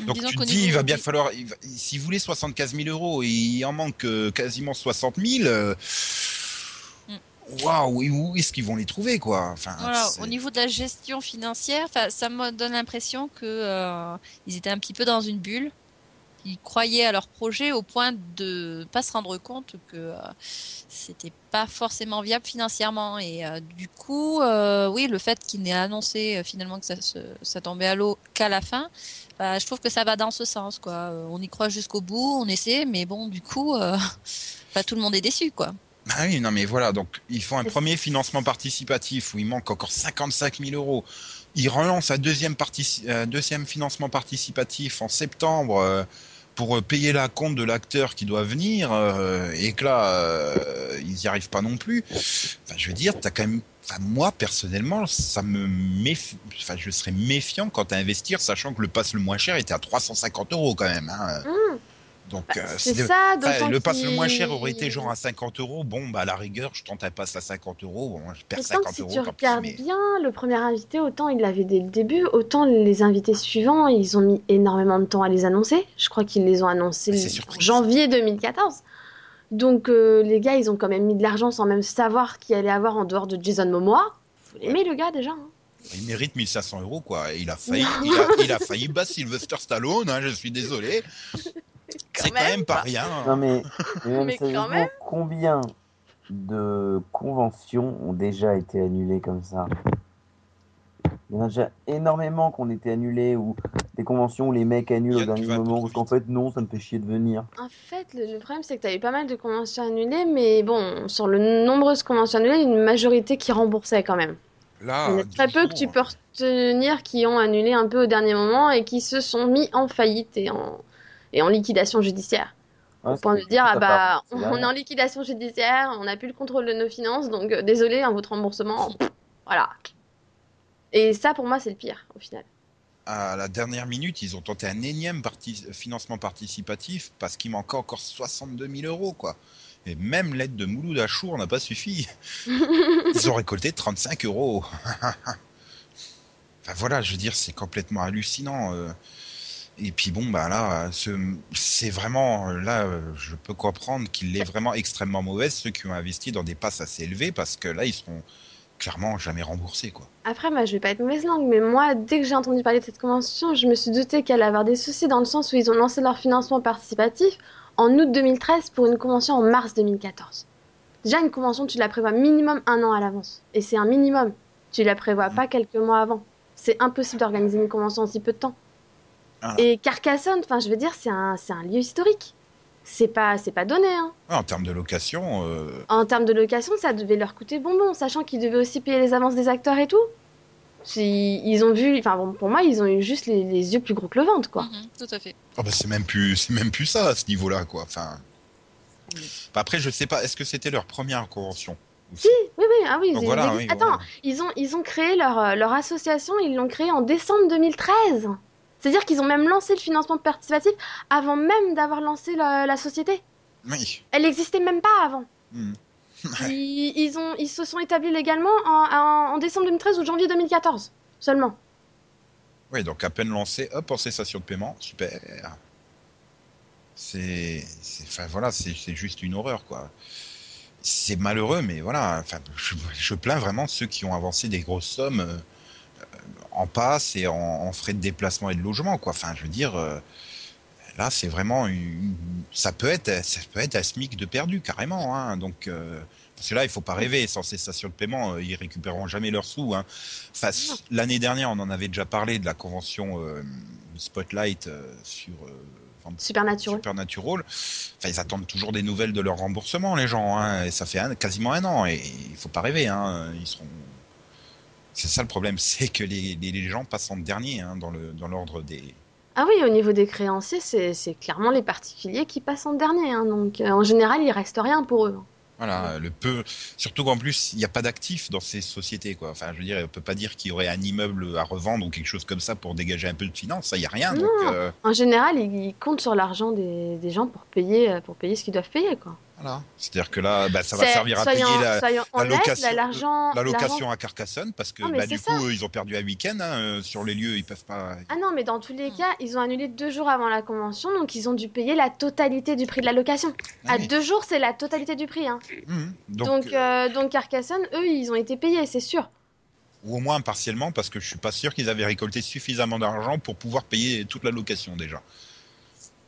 Donc Disons tu te dis, il va bien falloir, va- si vous voulez 75 000 euros et il en manque euh, quasiment 60 000, euh, Mm. waouh, où est-ce qu'ils vont les trouver quoi? Enfin, Voilà, c'est- au niveau de la gestion financière, 'fin, ça me donne l'impression que euh, étaient un petit peu dans une bulle. Ils croyaient à leur projet au point de pas se rendre compte que euh, c'était pas forcément viable financièrement. Et euh, du coup, euh, oui, le fait qu'ils n'aient annoncé euh, finalement que ça, se- ça tombait à l'eau qu'à la fin, bah, je trouve que ça va dans ce sens. Quoi. On y croit jusqu'au bout, on essaie, mais bon, du coup, pas tout le monde est déçu. quoi. Ah oui, non mais voilà, donc ils font un premier financement participatif où il manque encore 55 000 euros. Ils relancent un deuxième, euh, deuxième financement participatif en septembre euh, pour euh, payer la compte de l'acteur qui doit venir euh, et que là, euh, ils n'y arrivent pas non plus. Enfin, je veux dire, t'as quand même... Moi, personnellement, ça me. Enfin, je serais méfiant quant à investir, sachant que le pass le moins cher était à 350 euros quand même. Hein. Mmh. Donc, Bah, euh, c'est ça, Enfin, le pass le moins cher aurait été genre à 50 euros. Bon, bah à la rigueur, je tente un pass à 50 euros. Bon, je perds Autant 50 que si euros. tu regardes mais- bien, le premier invité, autant il l'avait dès le début, autant les invités suivants, ils ont mis énormément de temps à les annoncer. Je crois qu'ils les ont annoncés c'est en janvier 2014. Donc euh, les gars, ils ont quand même mis de l'argent sans même savoir qui allait avoir en dehors de Jason Momoa. Faut l'aimer le gars déjà. hein. Il mérite 1500 euros, quoi. Il a failli, Non. il a, il a failli battre Sylvester Stallone. Hein, je suis désolé. C'est quand même pas rien. hein. Non mais, mais même Mais quand sérieusement, même. combien de conventions ont déjà été annulées comme ça? Il y en a déjà énormément qui ont été annulées ou des conventions où les mecs annulent au dernier moment parce qu'en fait non, ça me fait chier de venir. En fait, le, le problème, c'est que tu eu pas mal de conventions annulées, mais bon, sur le nombreuses conventions annulées, il y a une majorité qui remboursait quand même. Là, Il y en a très peu que tu peux retenir qui ont annulé un peu au dernier moment et qui se sont mis en faillite et en, et en liquidation judiciaire. Ouais, Au point de dire, ah bah, on est en liquidation judiciaire, on n'a plus le contrôle de nos finances, donc euh, désolé, hein, votre remboursement, pff, voilà. Et ça, pour moi, c'est le pire, au final. à la dernière minute, ils ont tenté un énième parti- financement participatif parce qu'il manquait encore 62 000 euros, quoi. Et même l'aide de Mouloud Achour n'a pas suffi. Ils ont récolté 35 euros. enfin voilà, je veux dire, c'est complètement hallucinant. euh. Et puis bon, bah là, ce- c'est vraiment là, euh, je peux comprendre qu'il est vraiment extrêmement mauvais ceux qui ont investi dans des passes assez élevées parce que là, ils seront clairement jamais remboursés, quoi. Après, moi, je vais pas être mauvaise langue, mais moi, dès que j'ai entendu parler de cette convention, je me suis douté qu'elle allait avoir des soucis dans le sens où ils ont lancé leur financement participatif en août 2013 pour une convention en mars 2014. Déjà, une convention, tu la prévois minimum un an à l'avance. Et c'est un minimum. Tu la prévois pas quelques mois avant. C'est impossible d'organiser une convention en si peu de temps. Ah. Et Carcassonne, enfin, je veux dire, c'est un, c'est un lieu historique. C'est pas, c'est pas donné, hein. Ouais, en termes de location, euh, En termes de location, ça devait leur coûter bonbon, sachant qu'ils devaient aussi payer les avances des acteurs et tout. Si- Ils ont vu, enfin bon, pour moi, ils ont eu juste les, les yeux plus gros que le ventre, quoi. Mhm, tout à fait. Oh bah c'est même plus c'est même plus ça à ce niveau-là quoi. Enfin. Bah après je sais pas est-ce que c'était leur première convention. Si, oui, oui, ah oui, ils, voilà, ils oui, existent. Attends, voilà. ils ont, ils ont créé leur, euh, leur association, ils l'ont créée en décembre 2013. C'est-à-dire qu'ils ont même lancé le financement participatif avant même d'avoir lancé la, la société. Oui. Elle n'existait même pas avant. Hmm. Ils, ils ont, ils se sont établis légalement en, en- en décembre 2013 ou janvier 2014 seulement. Oui donc à peine lancé hop en cessation de paiement super. C'est enfin voilà c'est c'est juste une horreur quoi. C'est malheureux mais voilà enfin je, je plains vraiment ceux qui ont avancé des grosses sommes euh, en passe et en, en frais de déplacement et de logement quoi. Enfin je veux dire. euh, Là, c'est vraiment une... ça peut être ça peut être un SMIC de perdu carrément. Hein. Donc euh, parce que là, il faut pas rêver. Sans cessation de paiement, euh, ils récupéreront jamais leurs sous. Hein. Enfin, l'année dernière, on en avait déjà parlé de la convention euh, Spotlight sur Supernatural. Supernatural. Enfin, ils attendent toujours des nouvelles de leur remboursement, les gens. Hein. Et ça fait un- quasiment un an. Et il faut pas rêver. Hein. Ils seront C'est ça le problème, c'est que les, les, les gens passent en dernier hein, dans l'ordre des. Ah oui, au niveau des créanciers, c'est clairement les particuliers qui passent en dernier. hein. donc, euh, en général, il reste rien pour eux. Voilà, le peu. Surtout qu'en plus, il n'y a pas d'actifs dans ces sociétés, quoi. Enfin, je veux dire, on peut pas dire qu'il y aurait un immeuble à revendre ou quelque chose comme ça pour dégager un peu de finances. Ça, il y a rien. Non. Donc, euh, En général, ils, ils comptent sur l'argent des, des gens pour payer, euh, pour payer ce qu'ils doivent payer. Quoi. Voilà. C'est-à-dire que là, bah, ça va servir à payer la, location- là, l'argent. la l'argent- location à Carcassonne parce que Non, bah, du ça. coup, ils ont perdu un week-end hein, euh, sur les lieux. Ils peuvent pas. Ah non, mais dans tous les cas, ils ont annulé deux jours avant la convention, donc ils ont dû payer la totalité du prix de la location. Ah à oui. deux jours, c'est la totalité du prix. Hein. Donc, Donc, euh, euh, donc Carcassonne, eux, ils ont été payés, c'est sûr. ou au moins partiellement parce que je suis pas sûr qu'ils avaient récolté suffisamment d'argent pour pouvoir payer toute la location déjà.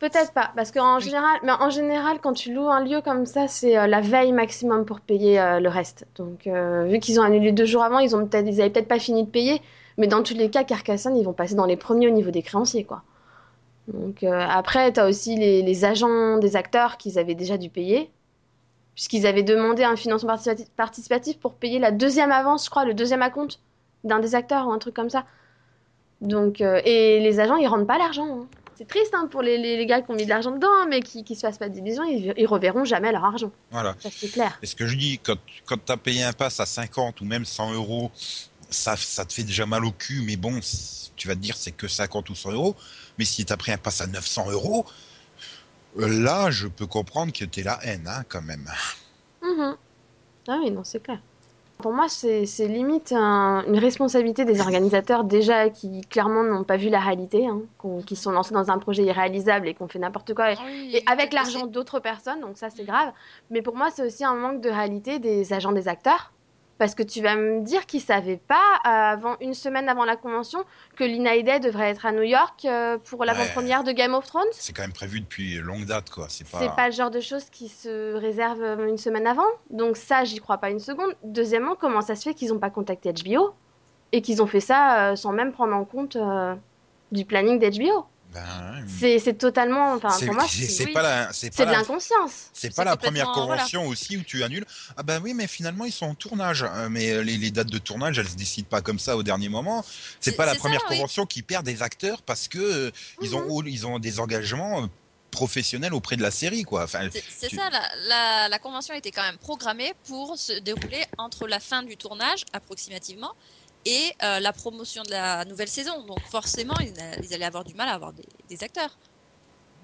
Peut-être pas, parce qu'en général, mais en général, quand tu loues un lieu comme ça, c'est euh, la veille maximum pour payer euh, le reste. Donc, euh, vu qu'ils ont annulé deux jours avant, ils ont peut-être, ils avaient peut-être pas fini de payer, mais dans tous les cas, Carcassonne, ils vont passer dans les premiers au niveau des créanciers, quoi. Donc après, t'as aussi les, les agents des acteurs qu'ils avaient déjà dû payer, puisqu'ils avaient demandé un financement participati- participatif pour payer la deuxième avance, je crois, le deuxième acompte d'un des acteurs ou un truc comme ça. Donc, euh, et les agents, ils rendent pas l'argent. hein. C'est triste hein, pour les, les, les gars qui ont mis de l'argent dedans, hein, mais qui, qui se fassent pas de division, ils, ils reverront jamais leur argent. Voilà. Ça, c'est clair. Et ce que je dis, quand, quand tu as payé un pass à 50 ou même 100 euros, ça, ça te fait déjà mal au cul, mais bon, tu vas te dire c'est que 50 ou 100 euros. Mais si tu as pris un pass à 900 euros, là, je peux comprendre que tu es la haine, hein, quand même. Mhm. Ah oui, non, c'est clair. Pour moi, c'est limite un- une responsabilité des organisateurs déjà qui clairement n'ont pas vu la réalité, hein, qui sont lancés dans un projet irréalisable et qu'on fait n'importe quoi. Et, et avec l'argent d'autres personnes, donc ça c'est grave. Mais pour moi, c'est aussi un manque de réalité des agents des acteurs. Parce que tu vas me dire qu'ils savaient pas, avant, une semaine avant la convention, que Lina Headey devrait être à New York euh, pour l'avant-première de Game of Thrones. C'est quand même prévu depuis longue date, quoi. C'est pas. Pas le genre de choses qui se réservent euh, une semaine avant. Donc ça, j'y crois pas une seconde. Deuxièmement, comment ça se fait qu'ils n'ont pas contacté HBO et qu'ils ont fait ça euh, sans même prendre en compte euh, du planning d'HBO Ben, C'est c'est totalement... Enfin, c'est pour moi, c'est- de l'inconscience. C'est pas la première voilà. convention aussi où tu annules. Ah ben oui, mais finalement ils sont en tournage. Euh, Mais euh, les, les dates de tournage, elles se décident pas comme ça au dernier moment. C'est pas la ça, première oui. convention qui perd des acteurs parce que euh, ils ont Mhm. ils ont des engagements professionnels auprès de la série, quoi. Enfin, C'est c'est tu- ça, la, la, la convention était quand même programmée pour se dérouler entre la fin du tournage, approximativement, et euh, la promotion de la nouvelle saison. Donc forcément, ils, ils allaient avoir du mal à avoir des, des acteurs.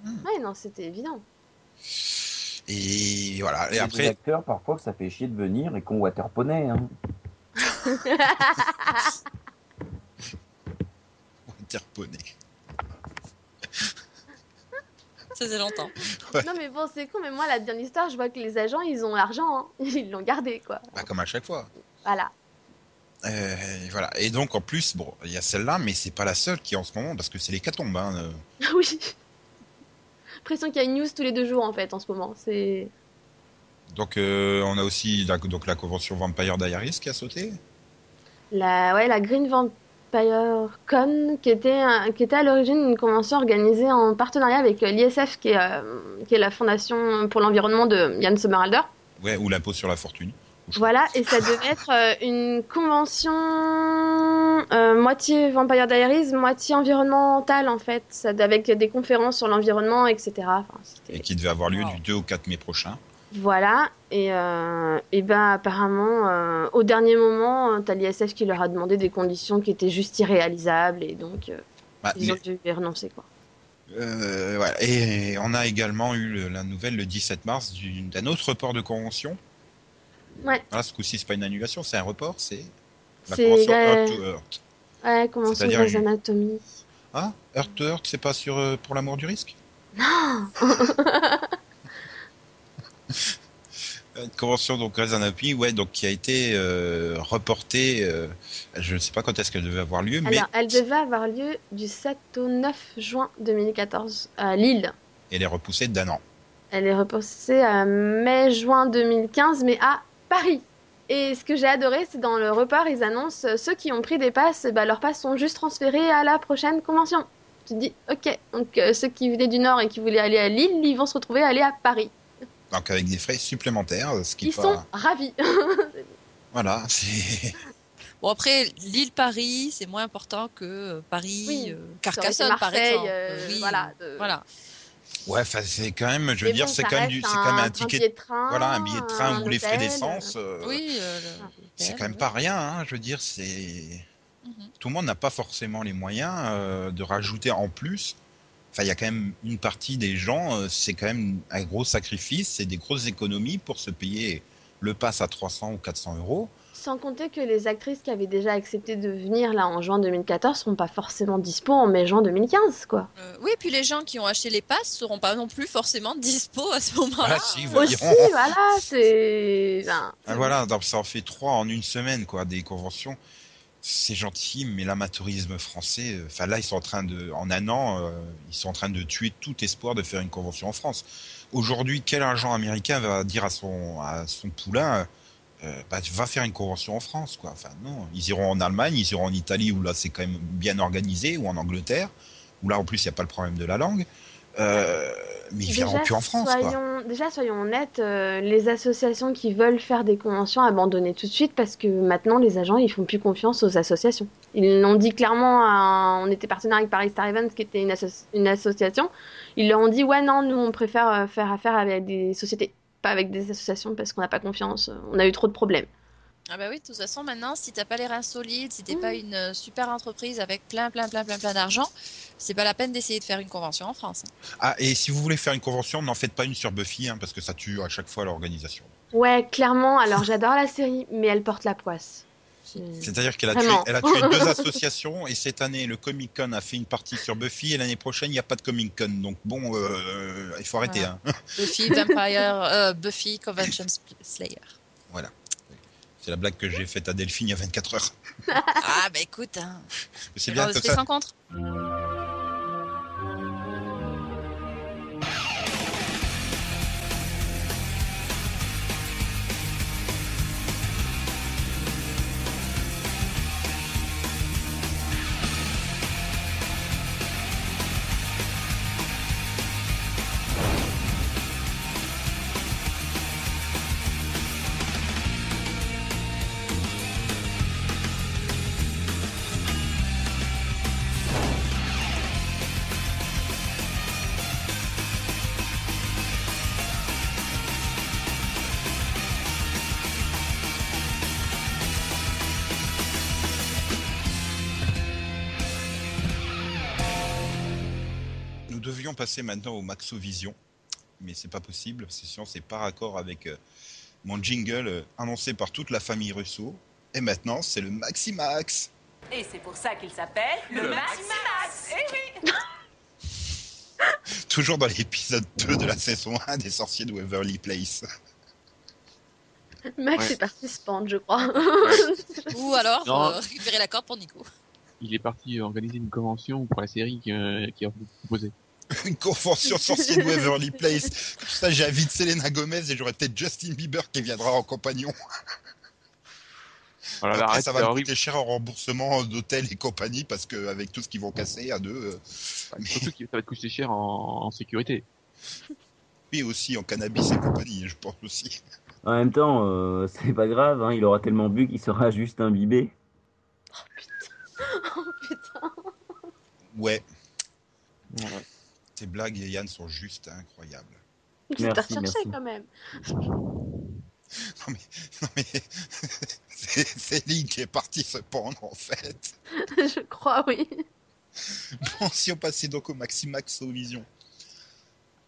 Ouais, non, c'était évident. Et voilà. Et Il y a des après, acteurs parfois que ça fait chier de venir et qu'on waterponey. Hein. interponné. Ça faisait longtemps. Non, mais bon, c'est con, mais moi, la dernière histoire, je vois que les agents, ils ont l'argent, hein. ils l'ont gardé, quoi. Bah, comme à chaque fois. Voilà. Euh, et voilà. Et donc en plus, bon, il y a celle-là, mais c'est pas la seule qui est en ce moment parce que c'est l'hécatombe. Hein. euh. Ah oui. L'impression qu'il y a une news tous les deux jours, en fait, en ce moment. C'est... Donc euh, on a aussi la, donc la convention Vampire Diaries qui a sauté. La, ouais, la Green Vampire Con, qui était, un- qui était à l'origine une convention organisée en partenariat avec euh, l'ISF, qui, est, qui est la Fondation pour l'environnement de Yann Sommerhalder. Ouais, ou l'impôt sur la fortune. Voilà, et ça devait être euh, une convention euh, moitié Vampire Diaries, moitié environnementale, en fait, ça, avec des conférences sur l'environnement, etc. Enfin, Et qui devait avoir lieu Wow. du 2 au 4 mai prochain. Voilà, et, euh, et ben apparemment, euh, au dernier moment, t'as l'ISF qui leur a demandé des conditions qui étaient juste irréalisables, et donc Bah, ils ont dû y renoncer, quoi. Et on a également eu la nouvelle le 17 mars du- d'un autre report de convention. Ouais. Voilà, ce coup-ci, c'est pas une annulation, c'est un report, c'est la convention Earth to Earth. Ouais, convention Grey's ju- Anatomy. Ah, Earth to Earth, c'est pas sur euh, pour l'amour du risque? Une convention donc Grey's Anatomy, ouais, donc qui a été euh, reportée. euh, je ne sais pas quand est-ce qu'elle devait avoir lieu, mais Alors, elle devait avoir lieu du 7 au 9 juin 2014 à Lille. elle est repoussée d'un an. Elle est repoussée à mai-juin 2015, mais à Paris. Et ce que j'ai adoré, c'est dans le report, ils annoncent euh, ceux qui ont pris des passes, bah, leurs passes sont juste transférées à la prochaine convention. Tu te dis, ok, donc euh, ceux qui venaient du Nord et qui voulaient aller à Lille, ils vont se retrouver à aller à Paris. Donc avec des frais supplémentaires, ce qui Ils pas- sont ravis. Voilà, c'est. Bon après, l'île Paris, c'est moins important que euh, Paris, Oui, euh, Carcassonne par Marseille, exemple. euh, oui, voilà, de- voilà. Ouais, enfin, c'est quand même, je veux dire, bon, c'est quand même un ticket, billet de train, voilà, un billet de train un ou les frais d'essence. euh, Oui, euh, le- C'est quand même pas rien, hein, je veux dire, c'est. Mhm. Tout le monde n'a pas forcément les moyens euh, de rajouter en plus. Enfin, il y a quand même une partie des gens, euh, c'est quand même un gros sacrifice, c'est des grosses économies pour se payer le pass à 300 ou 400 euros. Sans compter que les actrices qui avaient déjà accepté de venir là en juin 2014 seront pas forcément dispo en mai-juin 2015, quoi. Euh, oui, puis les gens qui ont acheté les passes seront pas non plus forcément dispo à ce moment-là. Ah, si, Aussi, voilà, c'est. enfin, Ah, voilà, donc ça en fait trois en une semaine, quoi, des conventions. C'est gentil, mais l'amateurisme français, euh, enfin là, ils sont en train de, en un an, euh, ils sont en train de tuer tout espoir de faire une convention en France. Aujourd'hui, quel agent américain va dire à son, à son poulain, euh, bah, va faire une convention en France, quoi. Enfin, non, ils iront en Allemagne, ils iront en Italie, où là, c'est quand même bien organisé, ou en Angleterre, où là, en plus, il n'y a pas le problème de la langue. Euh, mais ils viendront plus en France, quoi. déjà, soyons honnêtes, euh, les associations qui veulent faire des conventions abandonnées tout de suite parce que maintenant les agents ils font plus confiance aux associations. Ils l'ont dit clairement, à- on était partenaire avec Paris Star Events qui était une, asso- une association. Ils leur ont dit ouais non, nous on préfère euh, faire affaire avec des sociétés, pas avec des associations parce qu'on n'a pas confiance, on a eu trop de problèmes. Ah bah oui, de toute façon, maintenant, si t'as pas les reins solides, si t'es Mm. pas une euh, super entreprise avec plein, plein, plein, plein, plein d'argent, c'est pas la peine d'essayer de faire une convention en France. Ah, et si vous voulez faire une convention, n'en faites pas une sur Buffy, hein, parce que ça tue à chaque fois l'organisation. Ouais, clairement. Alors j'adore la série, mais elle porte la poisse. C'est- C'est-à-dire qu'elle a, tué, Vraiment. elle a tué deux associations et cette année le Comic Con a fait une partie sur Buffy et l'année prochaine il n'y a pas de Comic Con donc bon euh, il faut arrêter. Voilà. Hein. Buffy, Vampire, euh, Buffy, Convention Slayer. C'est la blague que j'ai faite à Delphine il y a 24 heures. Ah bah écoute, hein. C'est on bien comme ça. Passer maintenant au Maxovision mais c'est pas possible parce que sinon c'est pas raccord avec euh, mon jingle euh, annoncé par toute la famille Russo. Et maintenant c'est le Maximax. Et c'est pour ça qu'il s'appelle le, Maximax. Eh oui. Toujours dans l'épisode 2 de la saison 1 des sorciers de Waverly Place. Max Ouais. est parti se pendre, je crois. Ou alors euh, récupérer la corde pour Nico. Il est parti organiser une convention pour la série euh, qui a proposé. Une convention sorcier de Waverly Place. Comme ça, j'invite Selena Gomez et j'aurai peut-être Justin Bieber qui viendra en compagnon. Voilà, Après, arrête, ça va coûter cher en remboursement d'hôtel et compagnie parce qu'avec tout ce qu'ils vont casser à deux, euh, Surtout que ça va te coûter cher en, en sécurité. oui aussi en cannabis et compagnie, je pense aussi. En même temps, euh, c'est pas grave, hein, il aura tellement bu qu'il sera juste imbibé. oh putain. Ouais, Voilà. Tes blagues, Yann, sont juste incroyables. C'est à rechercher quand même. Non mais c'est Céline qui est partie se pendre en fait. je crois, oui. Bon, si on passait donc au Maximax au Vision.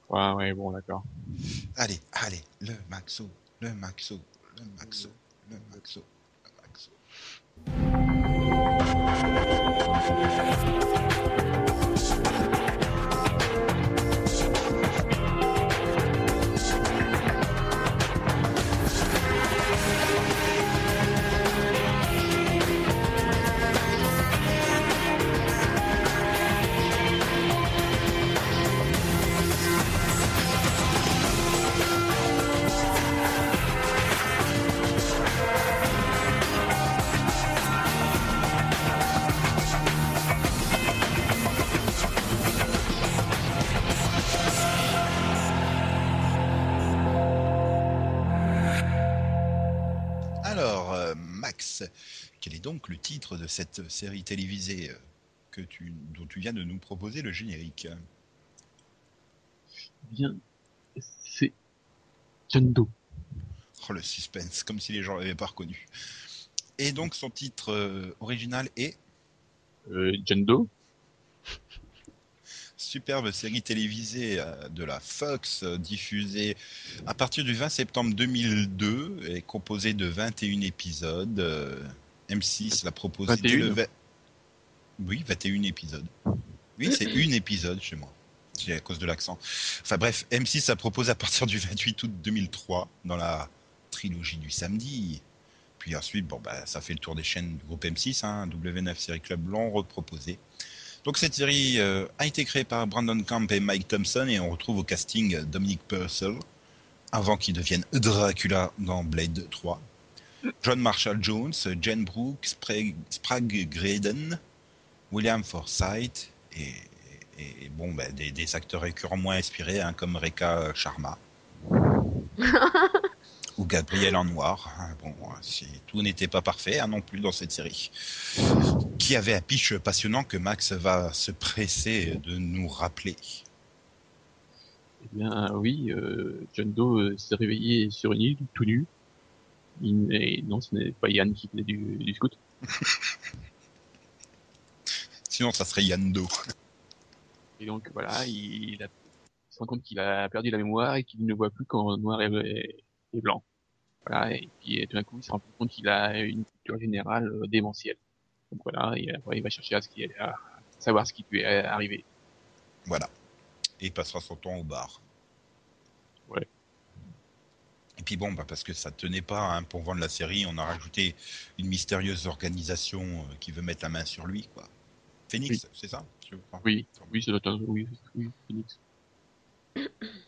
Ouais, ouais, bon, d'accord. Allez, allez, le Maxo, le Maxo, le Maxo, le Maxo, le Maxo. Donc le titre de cette série télévisée euh, que tu, dont tu viens de nous proposer le générique Bien, c'est John Doe. Oh le suspense, comme si les gens l'avaient pas reconnu. Et donc son titre euh, original est Euh, John Doe. superbe série télévisée euh, de la Fox diffusée à partir du 20 septembre 2002 et composée de 21 épisodes. Euh, M6 l'a proposé dès 21? le vingt- Oui, 21 épisodes. Oui, c'est une épisode chez moi. C'est à cause de l'accent. Enfin bref, M6 a proposé à partir du 28 août 2003 dans la trilogie du samedi. Puis ensuite, bon, bah, ça fait le tour des chaînes du groupe M6, hein, W9 Série Club l'ont reproposé. Donc cette série euh, a été créée par Brandon Camp et Mike Thompson et on retrouve au casting euh, Dominic Purcell, avant qu'il devienne Dracula dans Blade 3, John Marshall Jones, Jen Brooks, Sprague, Sprague Graydon, William Forsythe et, et- et bon, bah, des, des acteurs récurrents moins inspirés hein, comme Rekha Sharma ou Gabriel en noir. hein. Bon, si tout n'était pas parfait hein, non plus dans cette série qui avait un pitch passionnant que Max va se presser de nous rappeler. Eh bien, oui, euh, John Doe euh, s'est réveillé sur une île, tout nu. Il- et non, ce n'est pas Yann qui faisait du, du scout. Sinon, ça serait Yando. Et donc, voilà, il, il, a, il se rend compte qu'il a perdu la mémoire et qu'il ne voit plus qu'en noir et, blanc. Voilà, et puis tout d'un coup, il se rend compte qu'il a une culture générale euh, démentielle. Donc voilà, et après, il va chercher à, ce qui, à savoir ce qui lui est arrivé. Voilà. Et il passera son temps au bar. Ouais. Et puis bon, bah parce que ça tenait pas hein, pour vendre la série, on a rajouté une mystérieuse organisation euh, qui veut mettre la main sur lui, quoi. Phoenix, c'est ça. Oui, oui, c'est notre, oui, oui, Phoenix.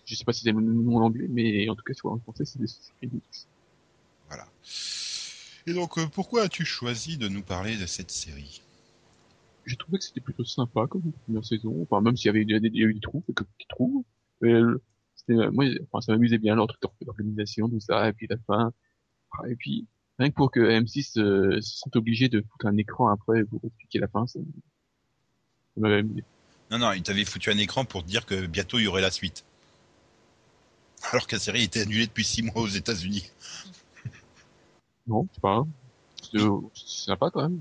Je sais pas si c'est le nom en anglais, mais en tout cas, soit en français, c'est Phoenix. Voilà. Et donc, euh, pourquoi as-tu choisi de nous parler de cette série? J'ai trouvé que c'était plutôt sympa comme première saison. Enfin, même s'il y avait il y a eu des trous, quelques petits trous. Mais c'était, euh, moi, enfin, ça m'amusait bien leur truc d'organisation, tout ça, et puis la fin. Ah, Et puis, rien que pour que M6 euh, se sont obligés de foutre un écran après pour expliquer la fin, ça, ça m'avait amusé. Non, non, il t'avait foutu un écran pour te dire que bientôt il y aurait la suite. Alors que la série était annulée depuis six mois aux États-Unis. Non, c'est pas c'est sympa quand même.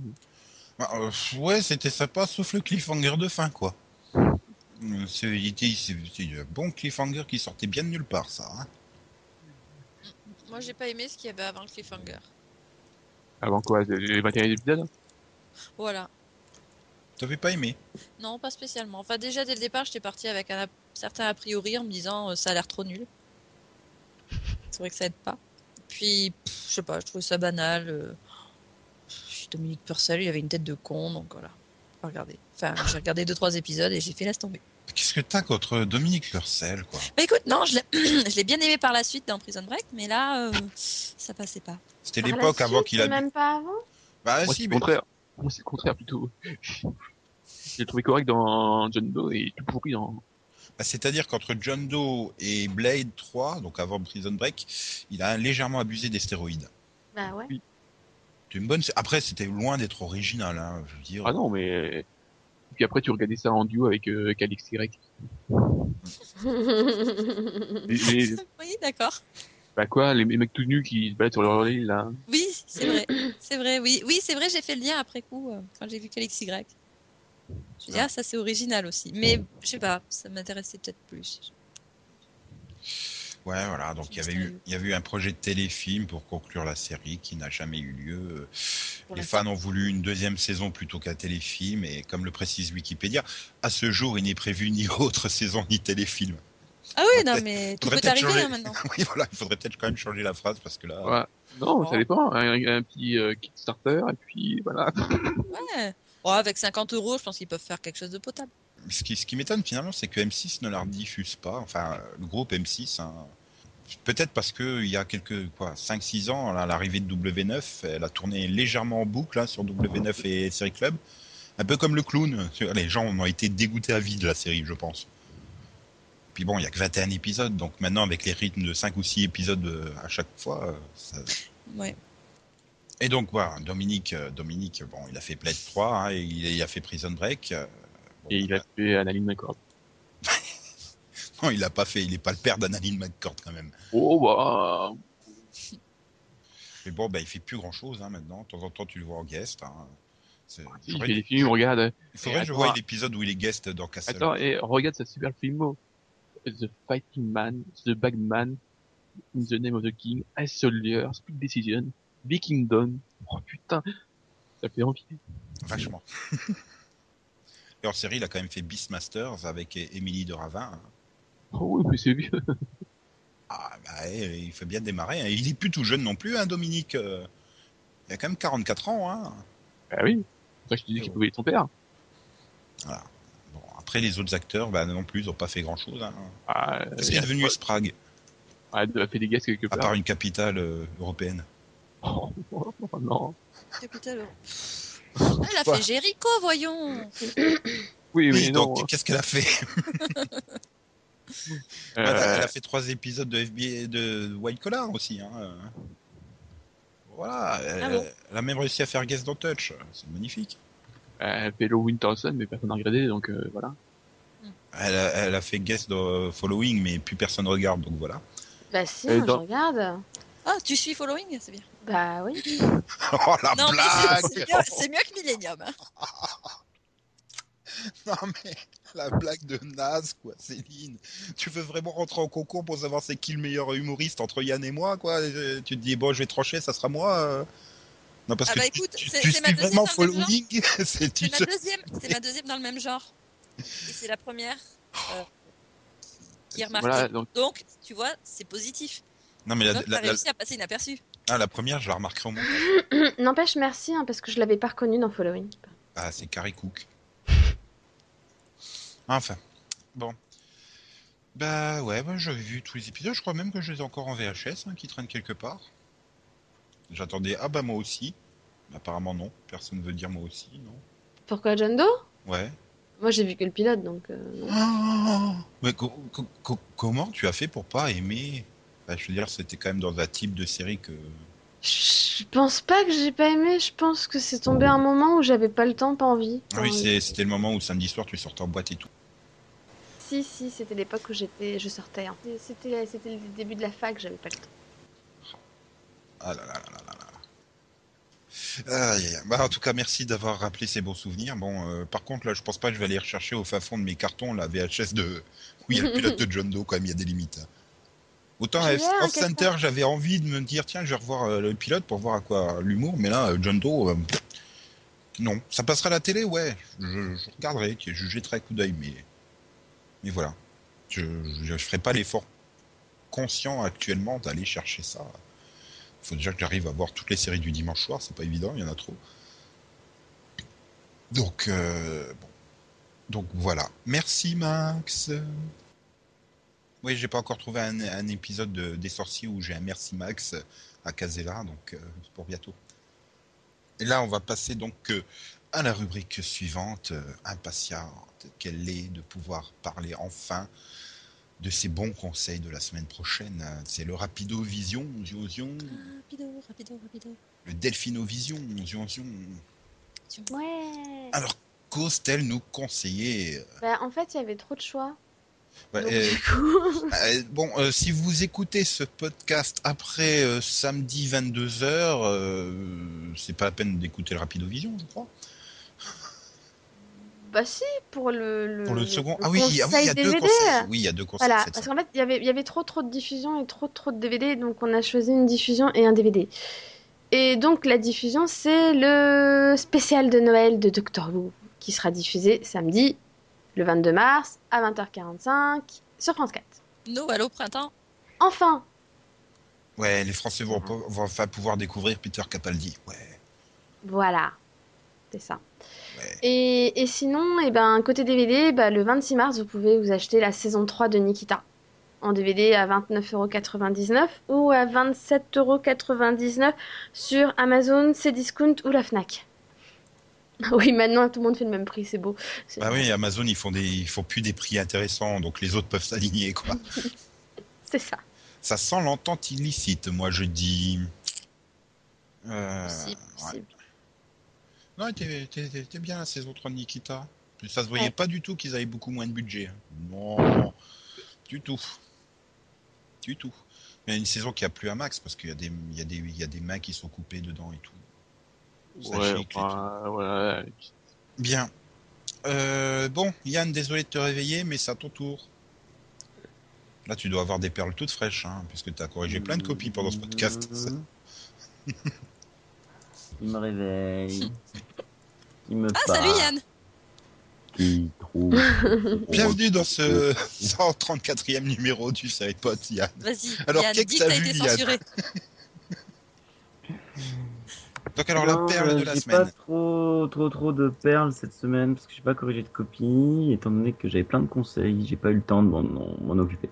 Bah, euh, ouais, c'était sympa, sauf le cliffhanger de fin, quoi. Euh, C'est un bon cliffhanger qui sortait bien de nulle part, ça. hein. Moi, j'ai pas aimé ce qu'il y avait avant le cliffhanger. Avant quoi, les 21 épisodes? Voilà. T'avais pas aimé? Non, pas spécialement. Enfin, déjà, dès le départ, j'étais partie avec un a- certain a priori en me disant euh, ça a l'air trop nul. C'est vrai que ça aide pas. Puis, pff, je sais pas, je trouve ça banal. euh. Dominique Purcell, il avait une tête de con, donc voilà. Pas regarder. Enfin, j'ai regardé deux trois épisodes et j'ai fait laisse tomber. Qu'est-ce que t'as contre Dominique Purcell, quoi? Bah écoute, non, je l'ai bien aimé par la suite dans Prison Break, mais là, euh, ça passait pas. C'était l'époque avant qu'il a... même pas avant? Bah Moi, si, mais... contraire. Moi, c'est le contraire plutôt. J'ai trouvé correct dans John Doe et tout pourri dans. bah, c'est-à-dire qu'entre John Doe et Blade 3, donc avant Prison Break, il a légèrement abusé des stéroïdes. Bah ouais. Une bonne... Après, c'était loin d'être original, hein, je veux dire. Ah non, mais. Et puis après, tu regardais ça en duo avec euh, Calix Y. Oui, d'accord. bah quoi, les, les mecs tout nus qui se baladent sur leur île là. Oui, c'est vrai. C'est vrai, oui. Oui, c'est vrai, j'ai fait le lien après coup, euh, quand j'ai vu Calix Y. Je me dis, ah, ça c'est original aussi. Mais je sais pas, ça m'intéressait peut-être plus. Ouais, voilà, donc il y avait eu, il y avait eu un projet de téléfilm pour conclure la série qui n'a jamais eu lieu. Pour Les fans ont voulu une deuxième saison plutôt qu'un téléfilm, et comme le précise Wikipédia, à ce jour, il n'est prévu ni autre saison ni téléfilm. Ah oui, non, mais tout peut arriver hein, maintenant. oui, voilà, il faudrait peut-être quand même changer la phrase parce que là, Ouais. Non, Oh. ça dépend. Un, un petit euh, Kickstarter et puis voilà. Ouais. Bon, avec 50 euros, je pense qu'ils peuvent faire quelque chose de potable. Ce qui, ce qui m'étonne finalement, c'est que M6 ne la rediffuse pas. Enfin, le groupe M6, hein. peut-être parce que il y a quelques quoi, 5-6 ans, à l'arrivée de W9, elle a tourné légèrement en boucle hein, sur W9 et Série Club, un peu comme le clown. Les gens ont été dégoûtés à vie de la série, je pense. Puis bon, il y a que 21 épisodes, donc maintenant avec les rythmes de 5 ou 6 épisodes euh, à chaque fois, euh, ça- Ouais. Et donc, voilà, Dominique, euh, Dominique, bon, il a fait Blade 3, hein, et il a fait Prison Break. Euh, Et il a fait Analine McCord. Non, il l'a pas fait, il est pas le père d'Analine McCord quand même. Oh bah. Mais bon, bah, il fait plus grand chose hein, maintenant. De temps en temps, tu le vois en guest. Hein. C'est- Il fait des films, regarde. Il faudrait que je voie l'épisode où il est guest dans Castle. Attends, et regarde ce super film. The Fighting Man, The Bagman, In the Name of the King, Ice Soldier, Split Decision, Big Kingdom. Oh putain, ça fait envie. Vachement. Et en série, il a quand même fait Beastmasters avec Émilie de Ravin. Oh oui, mais c'est vieux. Ah, bah, eh, il fait bien démarrer. hein. Il est plus tout jeune non plus, hein, Dominique. euh. Il a quand même 44 ans. Hein. Ah oui. C'est ça que je te disais qu'il pouvait être son père. Voilà. Bon, après, les autres acteurs, bah, non plus, ils n'ont pas fait grand-chose. Hein. Ah, Qu'est-ce qu'il est devenu Sprague, Ah, il a fait des guests quelque à part. part une capitale euh, européenne Oh, oh, non. Capitale. Elle a fait Jericho, voyons. Oui, mais Oui, non. donc, qu'est-ce qu'elle a fait Euh, Elle a- Elle a fait trois épisodes de FBI de White Collar aussi. Hein. euh. Voilà, elle, Ah bon elle a même réussi à faire guest dans Touch. C'est magnifique. Elle a fait Low Winterson, mais personne n'a regardé, donc euh, voilà. Elle a, elle a fait guest dans Following, mais plus personne regarde, donc voilà. Bah si, moi, dans- je regarde. Ah, tu suis Following C'est bien. Bah oui. Oh la non, blague c'est- mieux, que Millennium. hein. Non mais la blague de naze quoi, Céline. Tu veux vraiment rentrer en concours pour savoir c'est qui le meilleur humoriste entre Yann et moi quoi? Et Tu te dis bon je vais trancher, ça sera moi. euh. Non parce Ah que bah écoute, c'est- tu ma deuxième following. c'est tu ma deuxième, c'est ma deuxième dans le même genre. Et c'est la première euh, qui est remarquée. Voilà, donc Donc, tu vois, c'est positif. Non mais la, la- réussi à passer inaperçu. Ah, la première je la remarquerai au moins. N'empêche, merci, hein, parce que je l'avais pas reconnu dans Following. Ah c'est Carrie Cook. Enfin bon. Bah ouais, bah, j'avais vu tous les épisodes. Je crois même que je les ai encore en VHS, hein, qui traînent quelque part. J'attendais ah bah moi aussi. Apparemment non, personne veut dire moi aussi, non. Pourquoi John Doe? Ouais. Moi, j'ai vu que le pilote, donc euh, non. Oh Mais co- co- co- comment tu as fait pour pas aimer? Bah, Je veux dire, c'était quand même dans un type de série que. Je pense pas que j'ai pas aimé. Je pense que c'est tombé un moment où j'avais pas le temps, pas envie. Ah oui, c'était le moment où samedi soir tu sortais en boîte et tout. Si, si, c'était l'époque où j'étais, je sortais. hein. C'était, c'était le début de la fac, j'avais pas le temps. Ah là là là là là aïe, aïe. Bah, en tout cas, merci d'avoir rappelé ces bons souvenirs. Bon, euh, par contre, là, je pense pas que je vais aller rechercher au fin fond de mes cartons la VHS de où il y a le pilote de John Doe. Quand même, il y a des limites. hein. Autant à Off Center, j'avais envie de me dire tiens, je vais revoir euh, le pilote pour voir à quoi l'humour, mais là, euh, John Doe, euh, non. Ça passera à la télé, ouais. Je, je regarderai, je jetterai un coup d'œil, mais mais voilà, je je ferai pas l'effort conscient actuellement d'aller chercher ça. Il faut déjà que j'arrive à voir toutes les séries du dimanche soir, c'est pas évident, il y en a trop. Donc, euh, bon. Donc voilà. Merci Max. Oui, j'ai pas encore trouvé un, un épisode de- des sorciers où j'ai un merci Max à Casella, donc euh, c'est pour bientôt. Et là, on va passer donc euh, à la rubrique suivante, euh, impatiente qu'elle est de pouvoir parler enfin de ces bons conseils de la semaine prochaine? C'est le Rapido Vision, zion, zion, Rapido, rapido, rapido. le Delphino Vision, zion, zion. Ouais. Alors, qu'ose-t-elle nous conseiller? Bah, en fait, il y avait trop de choix. Bah, Donc, euh, coup, euh, Bon, euh, si vous écoutez ce podcast après samedi 22h, c'est pas la peine d'écouter le Rapido Vision, je crois. bah si, pour le, le Pour le second. le Ah oui, ah oui, il y a deux conseils. Oui, il y a deux conseils. Voilà, parce qu'en fait, il y avait- il y avait trop trop de diffusion et trop trop de DVD, donc on a choisi une diffusion et un DVD. Et donc la diffusion, c'est le spécial de Noël de Doctor Who, qui sera diffusé samedi, le 22 mars, à 20h45, sur France 4. Noël au printemps. Enfin Ouais, les Français vont, vont enfin pouvoir découvrir Peter Capaldi. Ouais. Voilà, c'est ça. Ouais. Et, et sinon, eh ben, côté DVD, bah, le 26 mars, vous pouvez vous acheter la saison 3 de Nikita en DVD à 29,99€ ou à 27,99€ sur Amazon, Cdiscount ou la Fnac. Oui, maintenant tout le monde fait le même prix, c'est beau. Bah oui, Amazon, ils font des, ils font plus des prix intéressants, donc les autres peuvent s'aligner, quoi. C'est ça. Ça sent l'entente illicite, moi je dis. Euh, Possible, ouais. possible. Non, était bien la saison 3 de Nikita. Ça se voyait Ouais. pas du tout qu'ils avaient beaucoup moins de budget. Non, du tout. Du tout. Mais une saison qui a plu à max parce qu'il y, y, y a des mains qui sont coupées dedans et tout. Ouais, voilà. Bien. Euh, bon, Yann, désolé de te réveiller, mais c'est à ton tour. Là, tu dois avoir des perles toutes fraîches, hein, puisque tu as corrigé plein de copies pendant ce podcast. Il me réveille. Il me Ah, parle. salut Yann Qui trouve. Bienvenue dans ce 134e numéro du pote, Yann. Vas-y, Alors, Yann, qu'est-ce dis que que t'as été Yann censuré. Donc, alors, la perle euh, de la j'ai semaine. pas trop, trop, trop de perles cette semaine parce que j'ai pas corrigé de copie, étant donné que j'avais plein de conseils, j'ai pas eu le temps de m'en- occuper.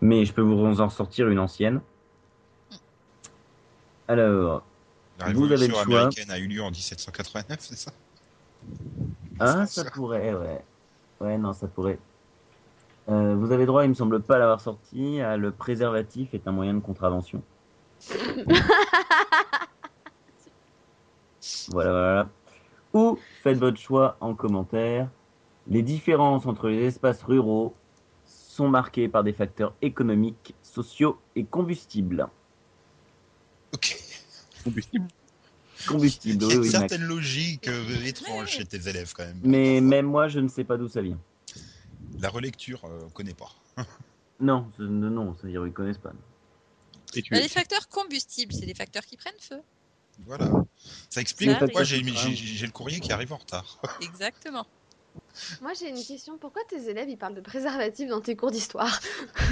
Mais je peux vous en sortir une ancienne. Alors, La vous avez le choix. américaine a eu lieu en 1789, c'est ça? Ah, ça pourrait, ouais. Ouais, non, ça pourrait. Euh, vous avez droit, il me semble pas l'avoir sorti, à le préservatif est un moyen de contravention. Voilà, voilà. Ou faites votre choix en commentaire. Les différences entre les espaces ruraux sont marquées par des facteurs économiques, sociaux et combustibles. Ok. Combustible. Combustibles, Il y oui, a une oui, Max. certaine logique euh, étrange chez tes élèves, quand même. Mais même moi, je ne sais pas d'où ça vient. La relecture, euh, on connaît pas. Non, non, non, ça, ils ne connaissent pas. Et tu Bah, es. les facteurs combustibles, c'est des facteurs qui prennent feu. Voilà. Ça explique Ça pourquoi j'ai j'ai- j'ai le courrier qui arrive en retard. Exactement. Moi, j'ai une question. Pourquoi tes élèves, ils parlent de préservatifs dans tes cours d'histoire?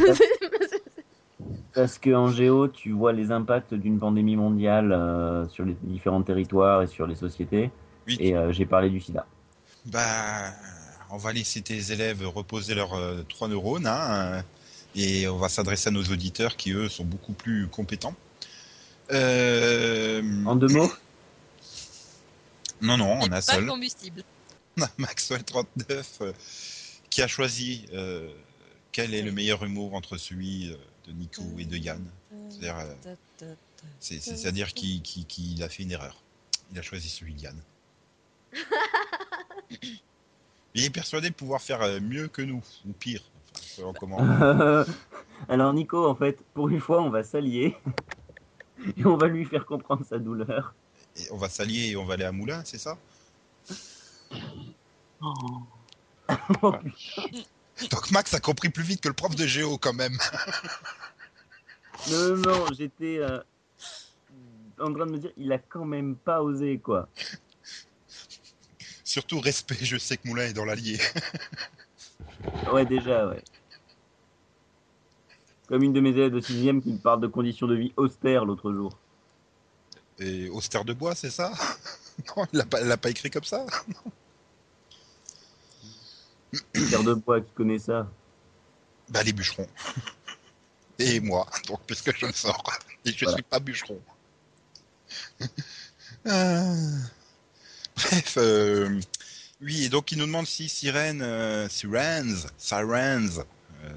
Parce qu'en géo, tu vois les impacts d'une pandémie mondiale euh, sur les différents territoires et sur les sociétés. Oui. Et euh, j'ai parlé du sida. Bah, on va laisser tes élèves reposer leurs euh, trois neurones, hein, et on va s'adresser à nos auditeurs qui, eux, sont beaucoup plus compétents. Euh, En deux mots Non, non, on a pas seul. combustible. On a Maxwell 39 euh, qui a choisi euh, quel est le meilleur humour entre celui euh, de Nico et de Yann. C'est-à-dire, euh, c'est- c'est- c'est-à-dire qu'il a fait une erreur. Il a choisi celui de Yann. Il est persuadé de pouvoir faire mieux que nous, ou pire. Enfin, selon comment. Alors Nico, en fait, pour une fois, on va s'allier. Et on va lui faire comprendre sa douleur. Et on va s'allier et on va aller à Moulin, c'est ça? Oh. Oh, putain. Donc Max a compris plus vite que le prof de géo quand même. non, non, non, j'étais euh, en train de me dire, il a quand même pas osé, quoi. Surtout respect, je sais que Moulin est dans l'allier. Ouais, déjà, ouais. Comme une de mes élèves de 6 qui me parle de conditions de vie austères l'autre jour. Et austère de bois, c'est ça? Non, il l'a pas, écrit comme ça? Terre de bois qui connaît ça? Bah les bûcherons. Et moi, donc puisque je le sors. Et je Voilà. suis pas bûcheron. Ah. Bref, euh, oui, et donc il nous demande si Sirens, euh, Sirens, Sirens, euh,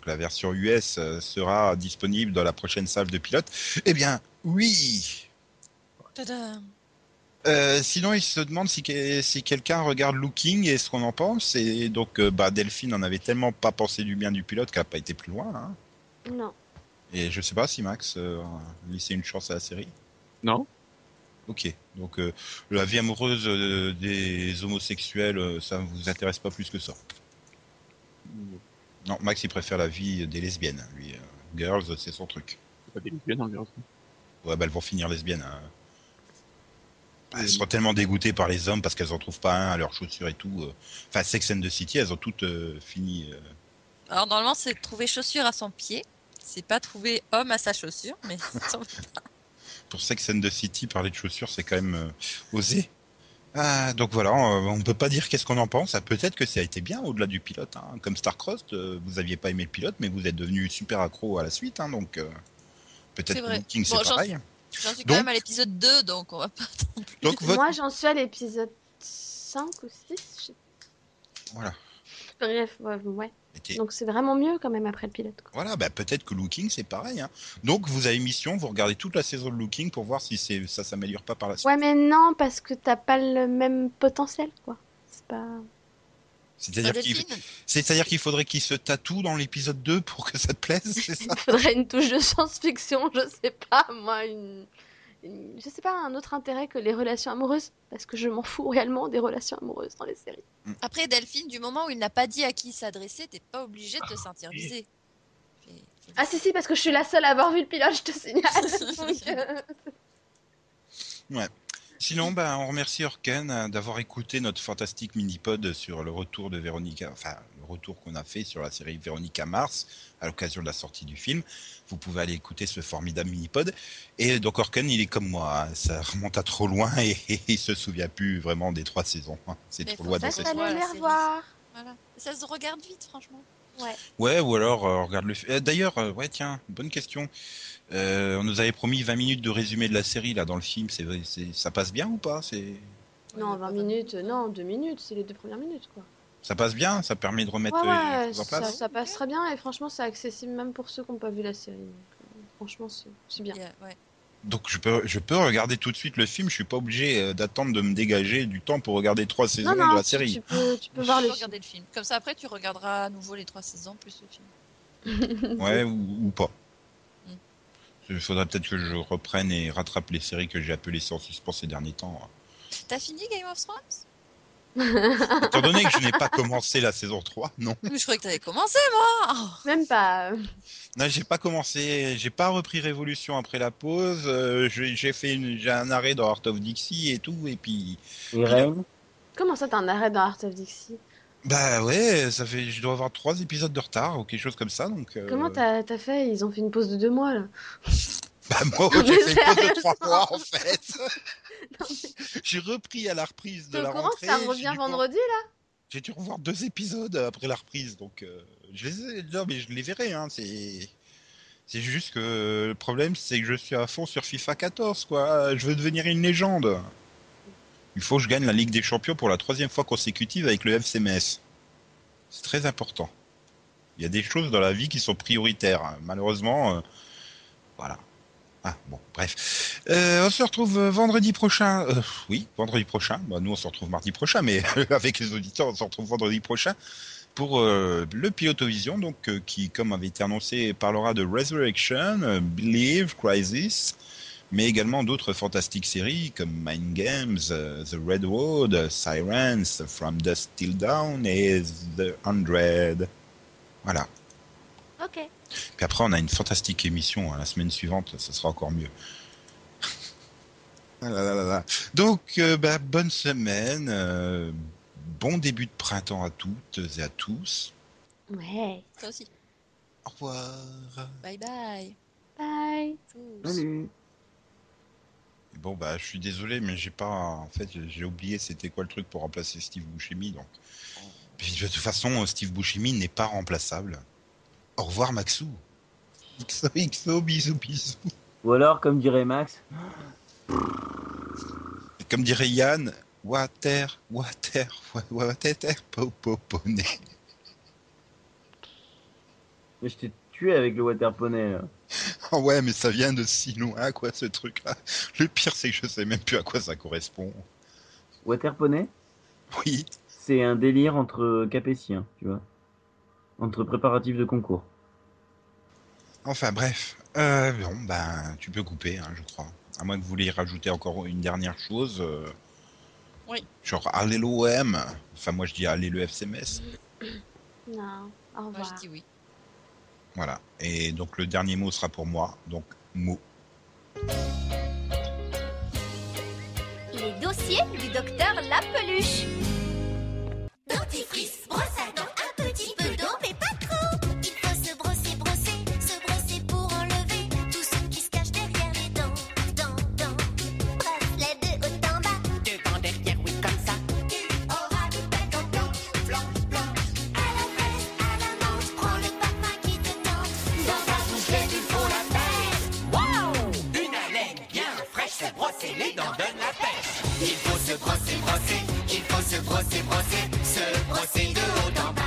donc la version US euh, sera disponible dans la prochaine salle de pilote. Eh bien, oui. Tadam. Euh, sinon, il se demande si, que- si quelqu'un regarde Looking et ce qu'on en pense. Et donc, euh, bah, Delphine n'en avait tellement pas pensé du bien du pilote qu'elle n'a pas été plus loin. hein. Non. Et je sais pas si Max euh, a laissé une chance à la série. Non Ok, donc euh, la vie amoureuse euh, des homosexuels, euh, ça ne vous intéresse pas plus que ça? Non, Max il préfère la vie des lesbiennes. Lui, euh, girls, c'est son truc. C'est pas des lesbiennes, en vérité. Ouais, bah elles vont finir lesbiennes. hein. Elles seront tellement dégoûtées par les hommes parce qu'elles en trouvent pas un à leurs chaussures et tout. euh. Enfin, Sex and the City, elles ont toutes euh, fini. euh. Alors normalement, c'est trouver chaussure à son pied. C'est pas trouver homme à sa chaussure, mais Pour Sex and the City, parler de chaussures, c'est quand même euh, osé. Ah, donc voilà, on, on peut pas dire qu'est-ce qu'on en pense. Ah, Peut-être que ça a été bien au-delà du pilote. hein. Comme Starcross, euh, vous aviez pas aimé le pilote, mais vous êtes devenu super accro à la suite. hein, donc euh, peut-être que. Looking, c'est Bon, j'en- pareil. j'en suis quand Donc- même à l'épisode 2, donc on va pas. Donc votre... Moi, j'en suis à l'épisode 5 ou 6. Voilà. Bref, ouais. Donc c'est vraiment mieux quand même après le pilote. quoi. Voilà, bah, peut-être que Looking c'est pareil. hein. Donc vous avez mission, vous regardez toute la saison de Looking pour voir si c'est ça s'améliore pas par la suite. Ouais, mais non, parce que t'as pas le même potentiel, quoi. C'est pas. C'est-à-dire qu'il c'est-à-dire qu'il faudrait qu'il se tatoue dans l'épisode 2 pour que ça te plaise, c'est ça? Il faudrait une touche de science-fiction, je sais pas, moi, une... Je sais pas, un autre intérêt que les relations amoureuses, parce que je m'en fous réellement des relations amoureuses dans les séries. Après, Delphine, du moment où il n'a pas dit à qui il s'adressait, t'es pas obligé de te sentir visé. Fais Ah si, si, parce que je suis la seule à avoir vu le pilote, je te signale. Euh, Sinon, ben, on remercie Orken euh, d'avoir écouté notre fantastique mini-pod sur le retour de Véronica, enfin, le retour qu'on a fait sur la série Véronica Mars à l'occasion de la sortie du film. Vous pouvez aller écouter ce formidable mini-pod. Et donc, Orken, il est comme moi, hein, ça remonte à trop loin et, et il se souvient plus vraiment des trois saisons. hein. C'est trop loin dans cette les revoir. Voilà. Ça se regarde vite, franchement. Ouais, ou alors euh, regarde le. euh, D'ailleurs, euh, ouais, tiens, bonne question. Euh, on nous avait promis 20 minutes de résumé de la série là dans le film. C'est, ça passe bien ou pas? C'est, Non, Ouais, 20 pas minutes, non, 2 minutes, c'est les deux premières minutes, quoi. Ça passe bien. Ça permet de remettre Ouais, les ouais, choses en ça, place. ça passe très bien, et franchement, c'est accessible même pour ceux qui n'ont pas vu la série. donc, franchement, c'est c'est bien. Ouais. Donc je peux, je peux regarder tout de suite le film. Je suis pas obligé euh, d'attendre de me dégager du temps pour regarder trois saisons Non, non, de la série. Tu peux, tu peux voir le film. regarder le film. Comme ça, après, tu regarderas à nouveau les trois saisons plus le film. Ouais, ou, ou pas. Mm. Il faudrait peut-être que je reprenne et rattrape les séries que j'ai appelées sans suspens ces derniers temps. T'as fini Game of Thrones? Étant donné que je n'ai pas commencé la saison 3, non. Mais je croyais que t'avais commencé, moi Oh. Même pas. Non, j'ai pas commencé, j'ai pas repris Révolution après la pause. euh, j'ai j'ai fait, une- j'ai un arrêt dans Art of Dixie et tout, et puis Comment ça, t'as un arrêt dans Art of Dixie? Bah ouais, ça fait, je dois avoir trois épisodes de retard ou quelque chose comme ça, donc. euh, Comment t'as t'as fait? Ils ont fait une pause de deux mois, là. Bah moi, j'ai fait une pause de trois mois en fait. J'ai repris à la reprise de la rentrée. ça revient vendredi, là J'ai dû revoir deux épisodes après la reprise, donc euh, je les ai, non mais je les verrai. Hein, c'est, c'est juste que le problème c'est que je suis à fond sur FIFA 14, quoi. Je veux devenir une légende. Il faut que je gagne la Ligue des Champions pour la troisième fois consécutive avec le FC Metz. C'est très important. Il y a des choses dans la vie qui sont prioritaires. hein. Malheureusement, euh, voilà. Ah bon, bref. Euh, on se retrouve euh, vendredi prochain. Euh, oui, vendredi prochain. Bah, nous, on se retrouve mardi prochain, mais avec les auditeurs, on se retrouve vendredi prochain pour le Pilotovision, donc qui, comme avait été annoncé, parlera de Resurrection, Believe, Crisis, mais également d'autres fantastiques séries comme Mind Games, The Red Road, euh, Sirens, From Dusk Till Dawn et The Hundred. Voilà. Ok. Puis après, on a une fantastique émission hein, la semaine suivante, ça sera encore mieux. Ah là là là là. Donc, euh, bah, bonne semaine, euh, bon début de printemps à toutes et à tous. Ouais. Toi aussi. Au revoir. Bye bye. Bye. Tous. Salut. Bon, bah, je suis désolé, mais j'ai pas. En fait, j'ai oublié c'était quoi le truc pour remplacer Steve Buscemi, donc. Puis, de toute façon, Steve Buscemi n'est pas remplaçable. Au revoir, Maxou. XO, XO, bisous, bisous. Ou alors, comme dirait Max, Comme dirait Yann, water, water, wa- water, popoponé. mais je t'ai tué avec le water poney. là. Oh ouais, mais ça vient de si loin, quoi, ce truc-là. Le pire, c'est que je sais même plus à quoi ça correspond. Water poney, Oui. c'est un délire entre capétiens, tu vois. Entre préparatifs de concours. Enfin, bref. Euh, bon, ben, tu peux couper, hein, je crois. À moins que vous vouliez rajouter encore une dernière chose. euh, Oui. Genre, allez l'OM. Enfin, moi, je dis allez le FCMS. Non. Au Moi, revoir. je dis oui. Voilà. Et donc, le dernier mot sera pour moi. Donc, mot. Les dossiers du docteur Lapeluche. Dentifrice, brosse à dents, se brosser, brosser, se brosser de haut en bas.